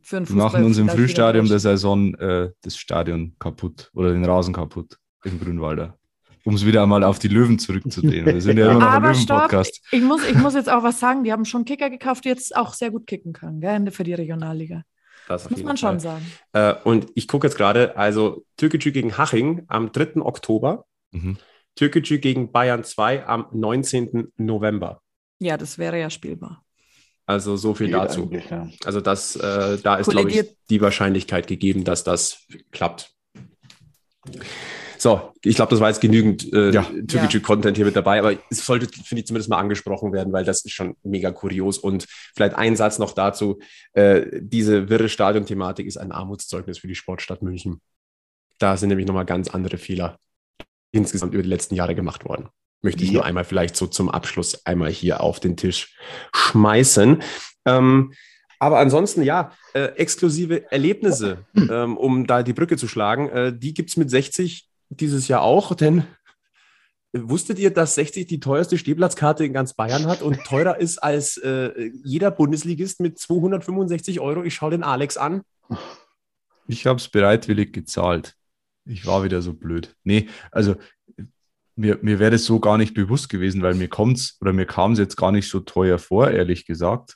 für einen Fußball. Die machen uns im Frühstadium der Saison äh, das Stadion kaputt oder den Rasen kaputt im Grünwalder. Um es wieder einmal auf die Löwen zurückzudrehen. Wir sind ja immer noch ein Löwen-Podcast. Ich muss, ich muss jetzt auch was sagen, die haben schon Kicker gekauft, die jetzt auch sehr gut kicken können, gell, für die Regionalliga. Das muss man Fall. schon sagen. Äh, und ich gucke jetzt gerade, also Türkgücü gegen Haching am 3. Oktober, mhm. Türkgücü gegen Bayern 2 am 19. November. Ja, das wäre ja spielbar. Also so viel Geht dazu. Ja. Also das, äh, da ist, glaube ich, die Wahrscheinlichkeit gegeben, dass das klappt. So, ich glaube, das war jetzt genügend äh, ja. türkische ja. Content hier mit dabei, aber es sollte, finde ich, zumindest mal angesprochen werden, weil das ist schon mega kurios. Und vielleicht ein Satz noch dazu: äh, Diese wirre Stadionthematik ist ein Armutszeugnis für die Sportstadt München. Da sind nämlich nochmal ganz andere Fehler insgesamt über die letzten Jahre gemacht worden. Möchte ich ja. nur einmal vielleicht so zum Abschluss einmal hier auf den Tisch schmeißen. Ähm, aber ansonsten, ja, äh, exklusive Erlebnisse, ähm, um da die Brücke zu schlagen, äh, die gibt es mit 60 dieses Jahr auch, denn wusstet ihr, dass 60 die teuerste Stehplatzkarte in ganz Bayern hat und teurer ist als äh, jeder Bundesligist mit 265 Euro? Ich schaue den Alex an. Ich habe es bereitwillig gezahlt. Ich war wieder so blöd. Nee, also mir, mir wäre das so gar nicht bewusst gewesen, weil mir kommt's oder mir kam es jetzt gar nicht so teuer vor, ehrlich gesagt.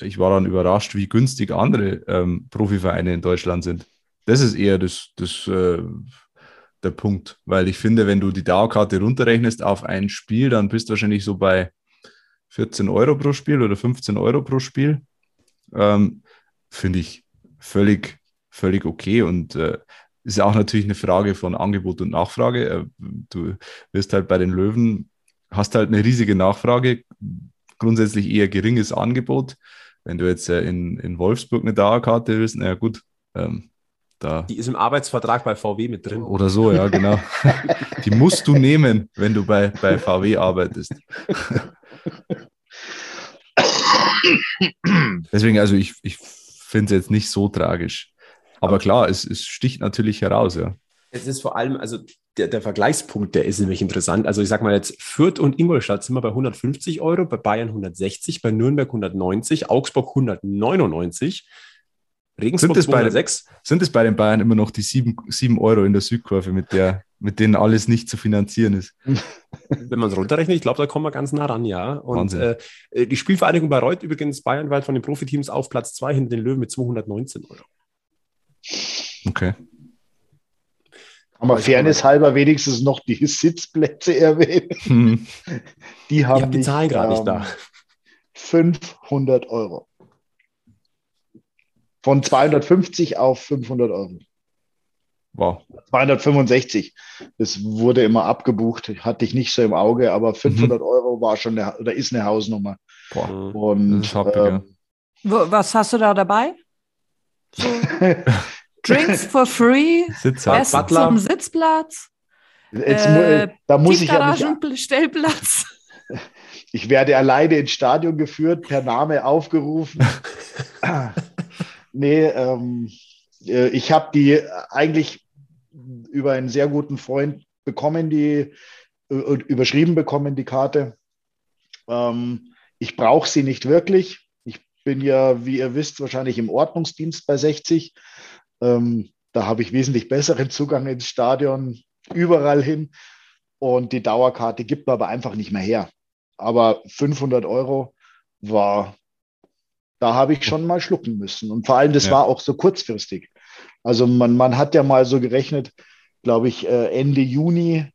Ich war dann überrascht, wie günstig andere ähm, Profivereine in Deutschland sind. Das ist eher das, das äh, der Punkt. Weil ich finde, wenn du die Dauerkarte runterrechnest auf ein Spiel, dann bist du wahrscheinlich so bei 14 Euro pro Spiel oder 15 Euro pro Spiel. Ähm, finde ich völlig, völlig okay. Und äh, ist ja auch natürlich eine Frage von Angebot und Nachfrage. Äh, du wirst halt bei den Löwen, hast halt eine riesige Nachfrage, grundsätzlich eher geringes Angebot. Wenn du jetzt äh, in, in Wolfsburg eine Dauerkarte willst, naja gut, ähm, da. Die ist im Arbeitsvertrag bei VW mit drin. Oder so, ja, genau. Die musst du nehmen, wenn du bei, bei VW arbeitest. Deswegen, also ich, ich finde es jetzt nicht so tragisch. Aber klar, es, es sticht natürlich heraus, ja. Es ist vor allem, also der, der Vergleichspunkt, der ist nämlich interessant. Also ich sage mal jetzt, Fürth und Ingolstadt sind wir bei 150 Euro, bei Bayern 160, bei Nürnberg 190, Augsburg 199. Regensburg sind es, bei, sind es bei den Bayern immer noch die 7, 7 Euro in der Südkurve, mit, der, mit denen alles nicht zu finanzieren ist? Wenn man es runterrechnet, ich glaube, da kommen wir ganz nah ran, ja. Und äh, äh, die Spielvereinigung Bayreuth übrigens bayernweit von den Profiteams auf Platz 2 hinter den Löwen mit 219 Euro. Okay. Aber Fairness halber wenigstens noch die Sitzplätze erwähnen. Hm. Die haben die Zahlen gerade nicht da. 500 Euro. Von 250 auf 500 Euro. Wow. 265. Das wurde immer abgebucht, hatte ich nicht so im Auge, aber 500 mhm. Euro war schon eine, oder ist eine Hausnummer. Boah. Und ähm, was hast du da dabei? So Drinks for free, Sitzplatz. zum Sitzplatz. Jetzt, äh, da muss ich ja Stellplatz. Ich werde alleine ins Stadion geführt, per Name aufgerufen. Nee, ähm, äh, ich habe die eigentlich über einen sehr guten Freund bekommen, die äh, überschrieben bekommen, die Karte. Ähm, ich brauche sie nicht wirklich. Ich bin ja, wie ihr wisst, wahrscheinlich im Ordnungsdienst bei 60. Ähm, da habe ich wesentlich besseren Zugang ins Stadion, überall hin. Und die Dauerkarte gibt man aber einfach nicht mehr her. Aber 500 Euro war da habe ich schon mal schlucken müssen. Und vor allem, das ja. war auch so kurzfristig. Also man, man hat ja mal so gerechnet, glaube ich, äh, Ende Juni,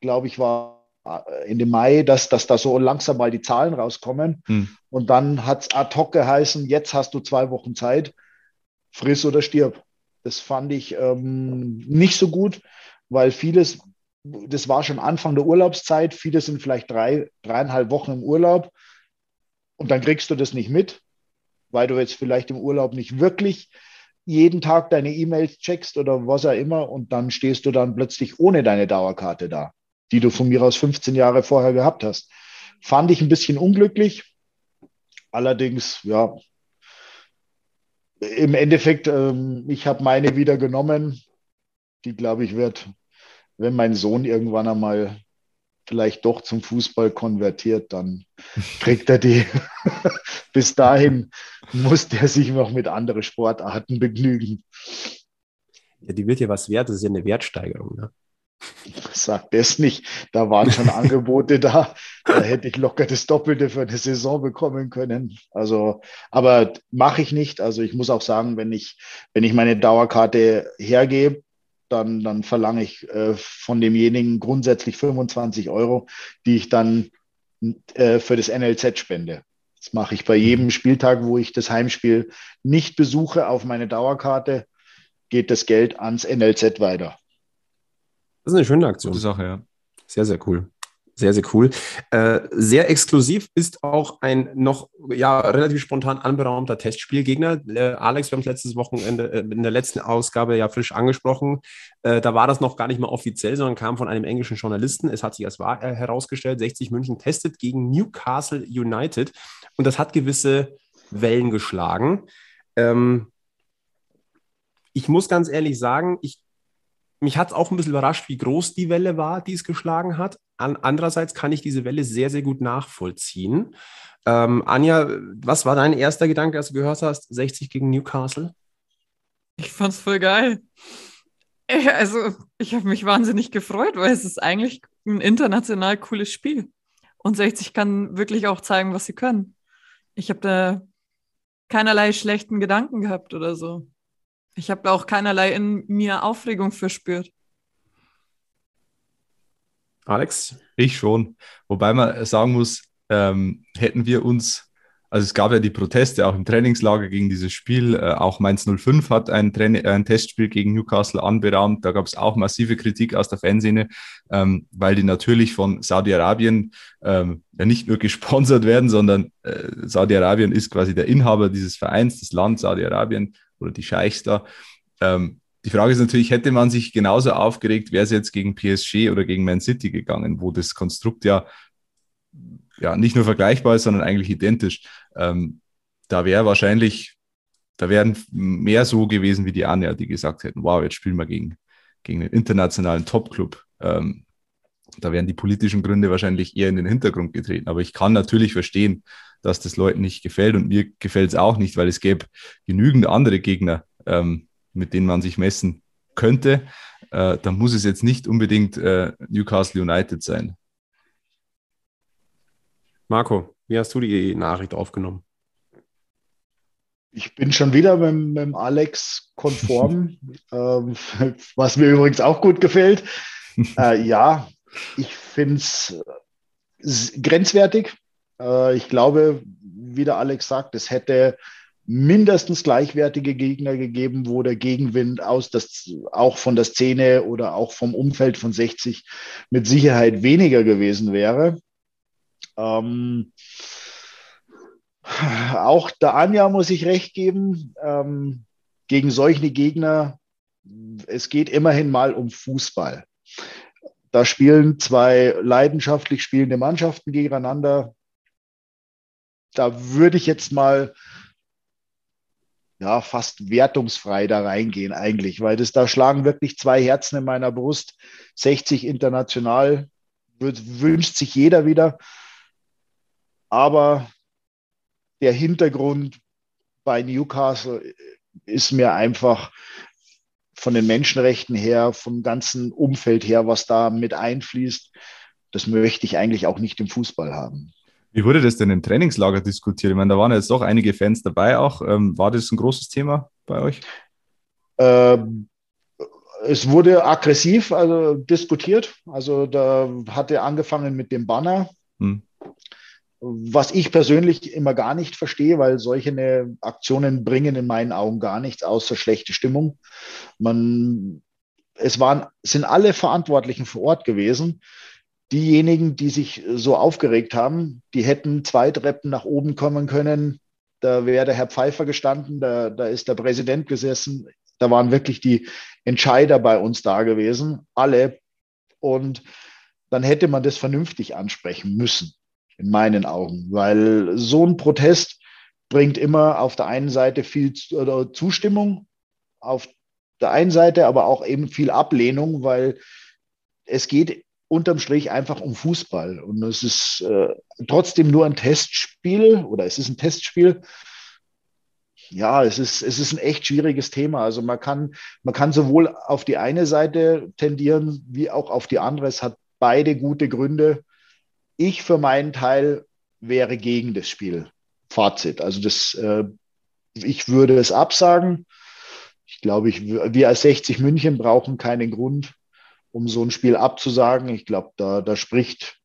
glaube ich, war äh, Ende Mai, dass, dass da so langsam mal die Zahlen rauskommen. Hm. Und dann hat es ad hoc geheißen, jetzt hast du zwei Wochen Zeit, friss oder stirb. Das fand ich ähm, nicht so gut, weil vieles, das war schon Anfang der Urlaubszeit, viele sind vielleicht drei, dreieinhalb Wochen im Urlaub und dann kriegst du das nicht mit, weil du jetzt vielleicht im Urlaub nicht wirklich jeden Tag deine E-Mails checkst oder was auch immer und dann stehst du dann plötzlich ohne deine Dauerkarte da, die du von mir aus 15 Jahre vorher gehabt hast. Fand ich ein bisschen unglücklich. Allerdings, ja, im Endeffekt, ähm, ich habe meine wieder genommen. Die, glaube ich, wird, wenn mein Sohn irgendwann einmal vielleicht doch zum Fußball konvertiert, dann kriegt er die. Bis dahin muss der sich noch mit anderen Sportarten begnügen. Ja, die wird ja was wert, das ist ja eine Wertsteigerung. Ne? Sagt es nicht. Da waren schon Angebote da. Da hätte ich locker das Doppelte für eine Saison bekommen können. Also, aber mache ich nicht. Also ich muss auch sagen, wenn ich, wenn ich meine Dauerkarte hergebe, dann, dann verlange ich äh, von demjenigen grundsätzlich 25 Euro, die ich dann äh, für das NLZ spende. Das mache ich bei jedem Spieltag, wo ich das Heimspiel nicht besuche, auf meine Dauerkarte geht das Geld ans NLZ weiter. Das ist eine schöne Aktion. Gute Sache, ja. Sehr, sehr cool. Sehr, sehr cool. Äh, sehr exklusiv ist auch ein noch ja, relativ spontan anberaumter Testspielgegner. Äh, Alex, wir haben es letztes Wochenende äh, in der letzten Ausgabe ja frisch angesprochen. Äh, da war das noch gar nicht mal offiziell, sondern kam von einem englischen Journalisten. Es hat sich als wahr äh, herausgestellt, 60 München testet gegen Newcastle United und das hat gewisse Wellen geschlagen. Ähm, ich muss ganz ehrlich sagen, ich mich hat es auch ein bisschen überrascht, wie groß die Welle war, die es geschlagen hat. An, andererseits kann ich diese Welle sehr, sehr gut nachvollziehen. Ähm, Anja, was war dein erster Gedanke, als du gehört hast, 60 gegen Newcastle? Ich fand es voll geil. Äh, also, ich habe mich wahnsinnig gefreut, weil es ist eigentlich ein international cooles Spiel. Und 60 kann wirklich auch zeigen, was sie können. Ich habe da keinerlei schlechten Gedanken gehabt oder so. Ich habe auch keinerlei in mir Aufregung verspürt. Alex? Ich schon. Wobei man sagen muss, ähm, hätten wir uns, also es gab ja die Proteste auch im Trainingslager gegen dieses Spiel. Äh, auch Mainz 05 hat ein, Traini ein Testspiel gegen Newcastle anberaumt. Da gab es auch massive Kritik aus der Fanszene, ähm, weil die natürlich von Saudi-Arabien ähm, ja nicht nur gesponsert werden, sondern äh, Saudi-Arabien ist quasi der Inhaber dieses Vereins, das Land Saudi-Arabien oder die Scheichs da. Ähm, die Frage ist natürlich, hätte man sich genauso aufgeregt, wäre es jetzt gegen PSG oder gegen Man City gegangen, wo das Konstrukt ja, ja nicht nur vergleichbar ist, sondern eigentlich identisch. Ähm, da wäre wahrscheinlich, da wären mehr so gewesen wie die Anja, die gesagt hätten, wow, jetzt spielen wir gegen, gegen einen internationalen Top-Club. Ähm, da wären die politischen Gründe wahrscheinlich eher in den Hintergrund getreten. Aber ich kann natürlich verstehen, dass das Leuten nicht gefällt und mir gefällt es auch nicht, weil es gäbe genügend andere Gegner, ähm, mit denen man sich messen könnte. Äh, dann muss es jetzt nicht unbedingt äh, Newcastle United sein. Marco, wie hast du die Nachricht aufgenommen? Ich bin schon wieder mit, mit dem Alex konform, ähm, was mir übrigens auch gut gefällt. Äh, ja, ich finde es grenzwertig. Äh, ich glaube, wie der Alex sagt, es hätte mindestens gleichwertige Gegner gegeben, wo der Gegenwind aus das, auch von der Szene oder auch vom Umfeld von 60 mit Sicherheit weniger gewesen wäre. Ähm, auch der Anja muss ich recht geben. Ähm, gegen solche Gegner, es geht immerhin mal um Fußball. Da spielen zwei leidenschaftlich spielende Mannschaften gegeneinander da würde ich jetzt mal ja, fast wertungsfrei da reingehen eigentlich, weil das da schlagen wirklich zwei Herzen in meiner Brust. 60 international wünscht sich jeder wieder. Aber der Hintergrund bei Newcastle ist mir einfach von den Menschenrechten her, vom ganzen Umfeld her, was da mit einfließt, das möchte ich eigentlich auch nicht im Fußball haben. Wie wurde das denn im Trainingslager diskutiert? Ich meine, da waren jetzt doch einige Fans dabei auch. Ähm, war das ein großes Thema bei euch? Ähm, es wurde aggressiv also diskutiert. Also da hatte angefangen mit dem Banner. Hm. Was ich persönlich immer gar nicht verstehe, weil solche Aktionen bringen in meinen Augen gar nichts außer schlechte Stimmung. Man, es waren, sind alle Verantwortlichen vor Ort gewesen diejenigen, die sich so aufgeregt haben, die hätten zwei Treppen nach oben kommen können. Da wäre der Herr Pfeiffer gestanden, da, da ist der Präsident gesessen. Da waren wirklich die Entscheider bei uns da gewesen, alle. Und dann hätte man das vernünftig ansprechen müssen, in meinen Augen, weil so ein Protest bringt immer auf der einen Seite viel Zustimmung, auf der einen Seite aber auch eben viel Ablehnung, weil es geht unterm Strich einfach um Fußball. Und es ist äh, trotzdem nur ein Testspiel oder es ist ein Testspiel. ja, es ist, es ist ein echt schwieriges Thema. Also man kann, man kann sowohl auf die eine Seite tendieren, wie auch auf die andere. Es hat beide gute Gründe. Ich für meinen Teil wäre gegen das Spiel. Fazit. Also das, äh, ich würde es absagen. Ich glaube, ich, wir als 60 München brauchen keinen Grund, um so ein Spiel abzusagen. Ich glaube, da, da spricht,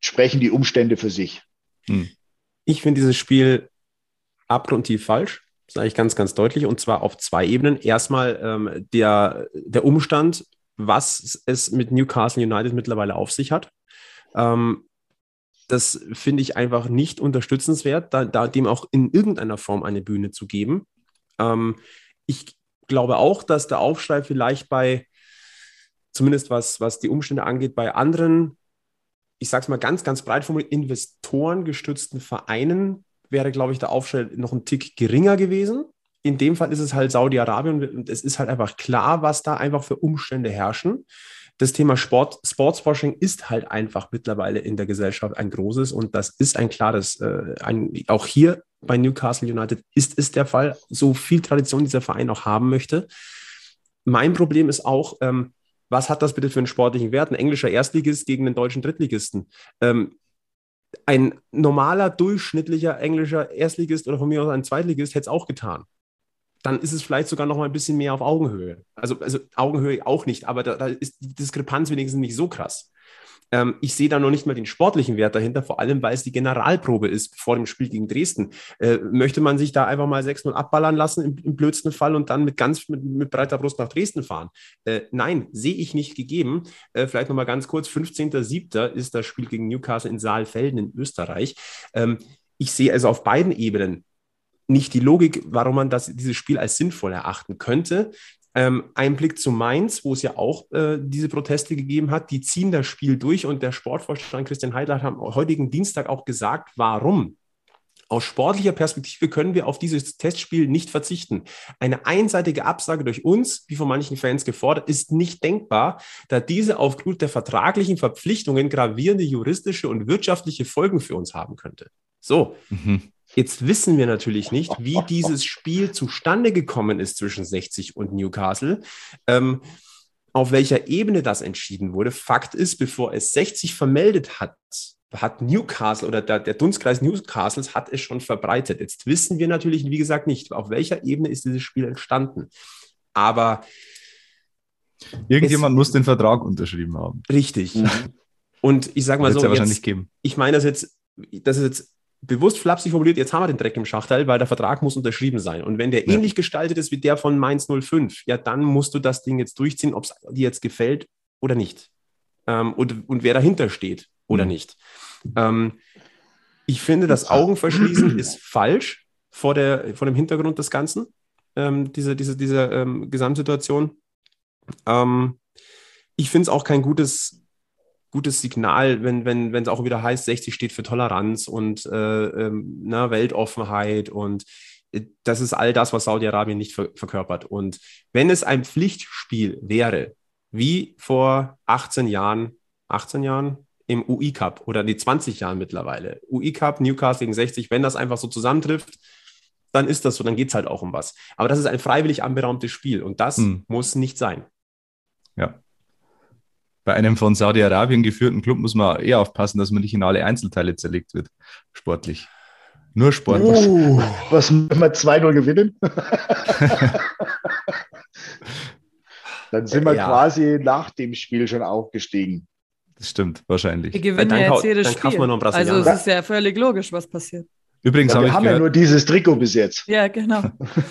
sprechen die Umstände für sich. Hm. Ich finde dieses Spiel abgrundtief falsch, sage ich ganz, ganz deutlich, und zwar auf zwei Ebenen. Erstmal ähm, der, der Umstand, was es mit Newcastle United mittlerweile auf sich hat. Ähm, das finde ich einfach nicht unterstützenswert, da, da, dem auch in irgendeiner Form eine Bühne zu geben. Ähm, ich glaube auch, dass der Aufschrei vielleicht bei, zumindest was, was die Umstände angeht, bei anderen, ich sage es mal ganz, ganz breit formuliert, investorengestützten Vereinen wäre, glaube ich, der Aufschrei noch ein Tick geringer gewesen. In dem Fall ist es halt Saudi-Arabien und es ist halt einfach klar, was da einfach für Umstände herrschen. Das Thema Sport, Sportswashing ist halt einfach mittlerweile in der Gesellschaft ein großes und das ist ein klares, äh, ein, auch hier bei Newcastle United ist es der Fall, so viel Tradition dieser Verein auch haben möchte. Mein Problem ist auch, ähm, was hat das bitte für einen sportlichen Wert? Ein englischer Erstligist gegen einen deutschen Drittligisten. Ähm, ein normaler, durchschnittlicher englischer Erstligist oder von mir aus ein Zweitligist hätte es auch getan. Dann ist es vielleicht sogar noch mal ein bisschen mehr auf Augenhöhe. Also, also Augenhöhe auch nicht, aber da, da ist die Diskrepanz wenigstens nicht so krass. Ähm, ich sehe da noch nicht mal den sportlichen Wert dahinter, vor allem weil es die Generalprobe ist vor dem Spiel gegen Dresden. Äh, möchte man sich da einfach mal 6-0 abballern lassen im, im, blödsten Fall und dann mit ganz mit, mit breiter Brust nach Dresden fahren? Äh, nein, sehe ich nicht gegeben. Äh, vielleicht noch mal ganz kurz: 15.07. ist das Spiel gegen Newcastle in Saalfelden in Österreich. Ähm, ich sehe also auf beiden Ebenen nicht die Logik, warum man das, dieses Spiel als sinnvoll erachten könnte. Ähm, ein Blick zu Mainz, wo es ja auch äh, diese Proteste gegeben hat, die ziehen das Spiel durch und der Sportvorstand Christian Heidler hat am heutigen Dienstag auch gesagt, warum. Aus sportlicher Perspektive können wir auf dieses Testspiel nicht verzichten. Eine einseitige Absage durch uns, wie von manchen Fans gefordert, ist nicht denkbar, da diese aufgrund der vertraglichen Verpflichtungen gravierende juristische und wirtschaftliche Folgen für uns haben könnte. So, mhm. Jetzt wissen wir natürlich nicht, wie dieses Spiel zustande gekommen ist zwischen 60 und Newcastle. Ähm, auf welcher Ebene das entschieden wurde. Fakt ist, bevor es 60 vermeldet hat, hat Newcastle oder der, der Dunstkreis Newcastles hat es schon verbreitet. Jetzt wissen wir natürlich, wie gesagt, nicht, auf welcher Ebene ist dieses Spiel entstanden. Aber irgendjemand es, muss den Vertrag unterschrieben haben. Richtig. Mhm. Und ich sage mal so, ja jetzt, ich meine das jetzt, das ist jetzt bewusst flapsig formuliert, jetzt haben wir den Dreck im Schachtel, weil der Vertrag muss unterschrieben sein. Und wenn der ja. ähnlich gestaltet ist wie der von Mainz 05, ja, dann musst du das Ding jetzt durchziehen, ob es dir jetzt gefällt oder nicht. Ähm, und, und wer dahinter steht oder mhm. nicht. Ähm, ich finde, das Augenverschließen ist falsch vor, der, vor dem Hintergrund des Ganzen, ähm, diese, diese, diese ähm, Gesamtsituation. Ähm, ich finde es auch kein gutes gutes Signal, wenn wenn wenn es auch wieder heißt, 60 steht für Toleranz und äh, ähm, na, Weltoffenheit und äh, das ist all das, was Saudi-Arabien nicht ver verkörpert. Und wenn es ein Pflichtspiel wäre, wie vor 18 Jahren, 18 Jahren im UI Cup oder die 20 Jahren mittlerweile, UI Cup, Newcastle gegen 60, wenn das einfach so zusammentrifft, dann ist das so, dann geht es halt auch um was. Aber das ist ein freiwillig anberaumtes Spiel und das hm. muss nicht sein. Ja, bei einem von Saudi-Arabien geführten Club muss man eher aufpassen, dass man nicht in alle Einzelteile zerlegt wird, sportlich. Nur sportlich. Uh, was, wenn wir 2-0 gewinnen? Dann sind wir ja. quasi nach dem Spiel schon aufgestiegen. Das stimmt, wahrscheinlich. Wir gewinnen ja, ja jetzt jedes Spiel. Also es ist ja völlig logisch, was passiert. Übrigens ja, habe wir ich haben gehört, ja nur dieses Trikot bis jetzt. Ja, genau.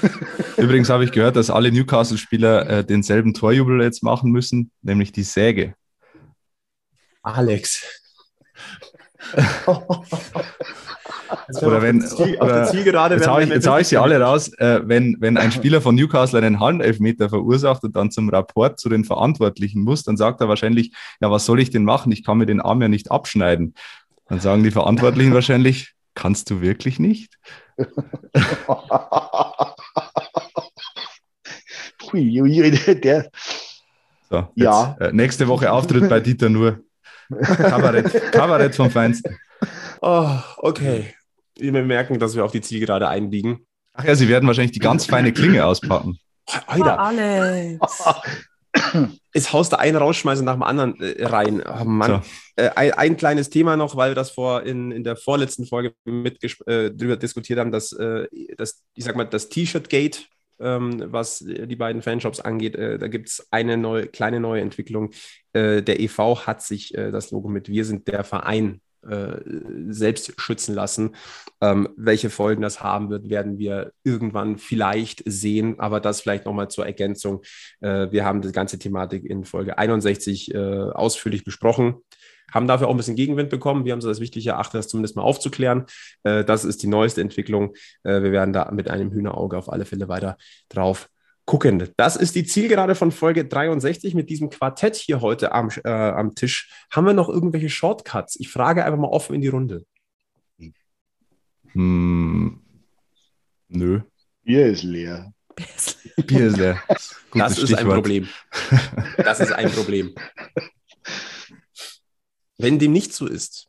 Übrigens habe ich gehört, dass alle Newcastle-Spieler äh, denselben Torjubel jetzt machen müssen, nämlich die Säge. Alex. oder wenn, oder, jetzt habe ich, jetzt hau ich sie alle raus, äh, wenn, wenn ein Spieler von Newcastle einen Handelfmeter verursacht und dann zum Rapport zu den Verantwortlichen muss, dann sagt er wahrscheinlich, ja, was soll ich denn machen? Ich kann mir den Arm ja nicht abschneiden. Dann sagen die Verantwortlichen wahrscheinlich, Kannst du wirklich nicht? der, so, jetzt, ja. Äh, nächste Woche Auftritt bei Dieter Nur. Kabarett, Kabarett vom Feinsten. Oh, okay. Wir merken, dass wir auf die Zielgerade einbiegen. Ach ja, sie werden wahrscheinlich die ganz feine Klinge auspacken. Alter. Oh, Alex. Es haust da einen rausschmeißen nach dem anderen äh, rein. Oh Mann. So. Äh, ein, ein, kleines Thema noch, weil wir das vor in, in der vorletzten Folge mit äh, drüber diskutiert haben, dass, äh, das, ich sag mal, das T-Shirt-Gate, ähm, was die beiden Fanshops angeht, äh, da gibt es eine neue, kleine neue Entwicklung. Äh, der EV hat sich das Logo mit Wir sind der Verein äh, selbst schützen lassen. Ähm, welche Folgen das haben wird, werden wir irgendwann vielleicht sehen, aber das vielleicht nochmal zur Ergänzung. Äh, wir haben die ganze Thematik in Folge 61 äh, ausführlich besprochen haben dafür auch ein bisschen Gegenwind bekommen. Wir haben so das wichtig erachtet, das zumindest mal aufzuklären. Äh, das ist die neueste Entwicklung. Äh, wir werden da mit einem Hühnerauge auf alle Fälle weiter drauf gucken. Das ist die Zielgerade von Folge 63 mit diesem Quartett hier heute am, äh, am Tisch. Haben wir noch irgendwelche Shortcuts? Ich frage einfach mal offen in die Runde. Hm, nö. Bier ist leer. Bier ist leer. Gutes das ist ein Problem. Das ist ein Problem. Wenn dem nicht so ist,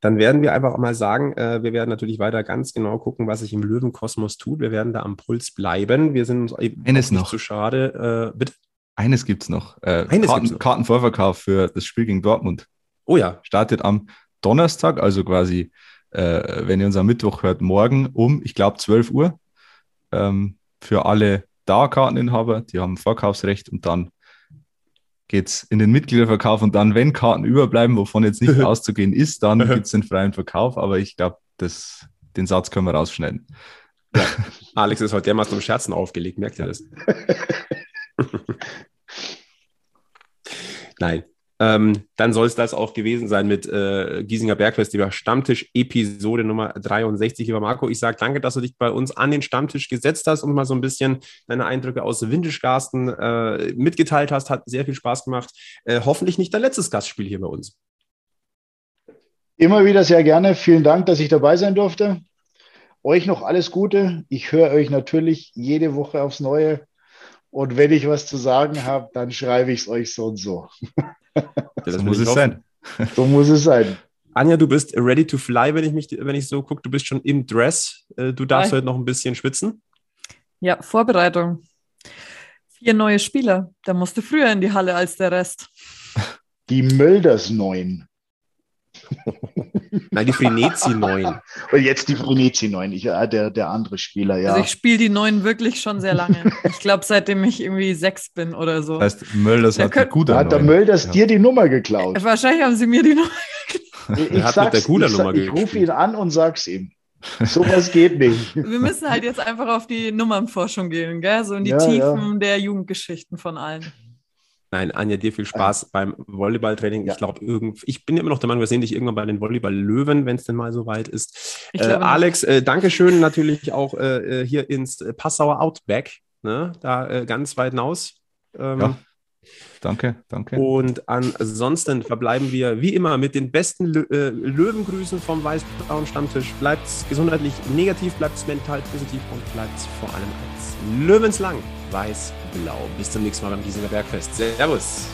dann werden wir einfach mal sagen, äh, wir werden natürlich weiter ganz genau gucken, was sich im Löwenkosmos tut. Wir werden da am Puls bleiben. Wir sind uns eben Eines nicht noch. zu schade. Äh, bitte? Eines gibt es noch. Äh, Eines Karten, noch. Kartenvorverkauf für das Spiel gegen Dortmund. Oh ja. Startet am Donnerstag, also quasi, äh, wenn ihr uns am Mittwoch hört, morgen um, ich glaube, 12 Uhr. Ähm, für alle Dauerkarteninhaber, die haben Vorkaufsrecht und dann geht es in den Mitgliederverkauf und dann, wenn Karten überbleiben, wovon jetzt nicht auszugehen ist, dann gibt es den freien Verkauf. Aber ich glaube, den Satz können wir rausschneiden. Ja. Alex ist heute dermaßen um Scherzen aufgelegt, merkt ihr das? Nein, ähm, dann soll es das auch gewesen sein mit äh, Giesinger Bergfestival Stammtisch Episode Nummer 63. Lieber Marco, ich sage danke, dass du dich bei uns an den Stammtisch gesetzt hast und mal so ein bisschen deine Eindrücke aus Windischgarsten äh, mitgeteilt hast. Hat sehr viel Spaß gemacht. Äh, hoffentlich nicht dein letztes Gastspiel hier bei uns. Immer wieder sehr gerne. Vielen Dank, dass ich dabei sein durfte. Euch noch alles Gute. Ich höre euch natürlich jede Woche aufs Neue. Und wenn ich was zu sagen habe, dann schreibe ich es euch so und so. Ja, so muss es sein. So muss es sein. Anja, du bist ready to fly, wenn ich mich, wenn ich so gucke. Du bist schon im Dress. Äh, du darfst Hi. heute noch ein bisschen schwitzen. Ja, Vorbereitung. Vier neue Spieler. Da musst du früher in die Halle als der Rest. Die Mölders neuen. Nein, die Frenetzi 9. Und jetzt die Frenetzi 9, ich, äh, der, der andere Spieler, ja. Also ich spiele die 9 wirklich schon sehr lange. ich glaube, seitdem ich irgendwie 6 bin oder so. Das heißt, Mölders der hat könnt, gute Hat der Mölders ja. dir die Nummer geklaut? Wahrscheinlich haben sie mir die Nummer geklaut. Ich, ich, sag's, ich, sag, ich rufe ihn an und sag's ihm. Sowas geht nicht. Wir müssen halt jetzt einfach auf die Nummernforschung gehen, gell? so in die ja, Tiefen ja. der Jugendgeschichten von allen. Nein, Anja, dir viel Spaß äh, beim Volleyballtraining. Ja. Ich glaube, ich bin immer noch der Meinung, wir sehen dich irgendwann bei den Volleyball-Löwen, wenn es denn mal so weit ist. Äh, Alex, äh, danke schön natürlich auch äh, äh hier ins Passauer Outback, ne? da äh, ganz weit hinaus. Ähm, ja. Danke, danke. Und ansonsten verbleiben wir wie immer mit den besten Lö äh, Löwengrüßen vom Weißblauen Stammtisch. Bleibt gesundheitlich negativ, bleibt mental positiv und bleibt vor allem Löwenslang weiß-blau. Bis zum nächsten Mal beim Giesinger Bergfest. Servus.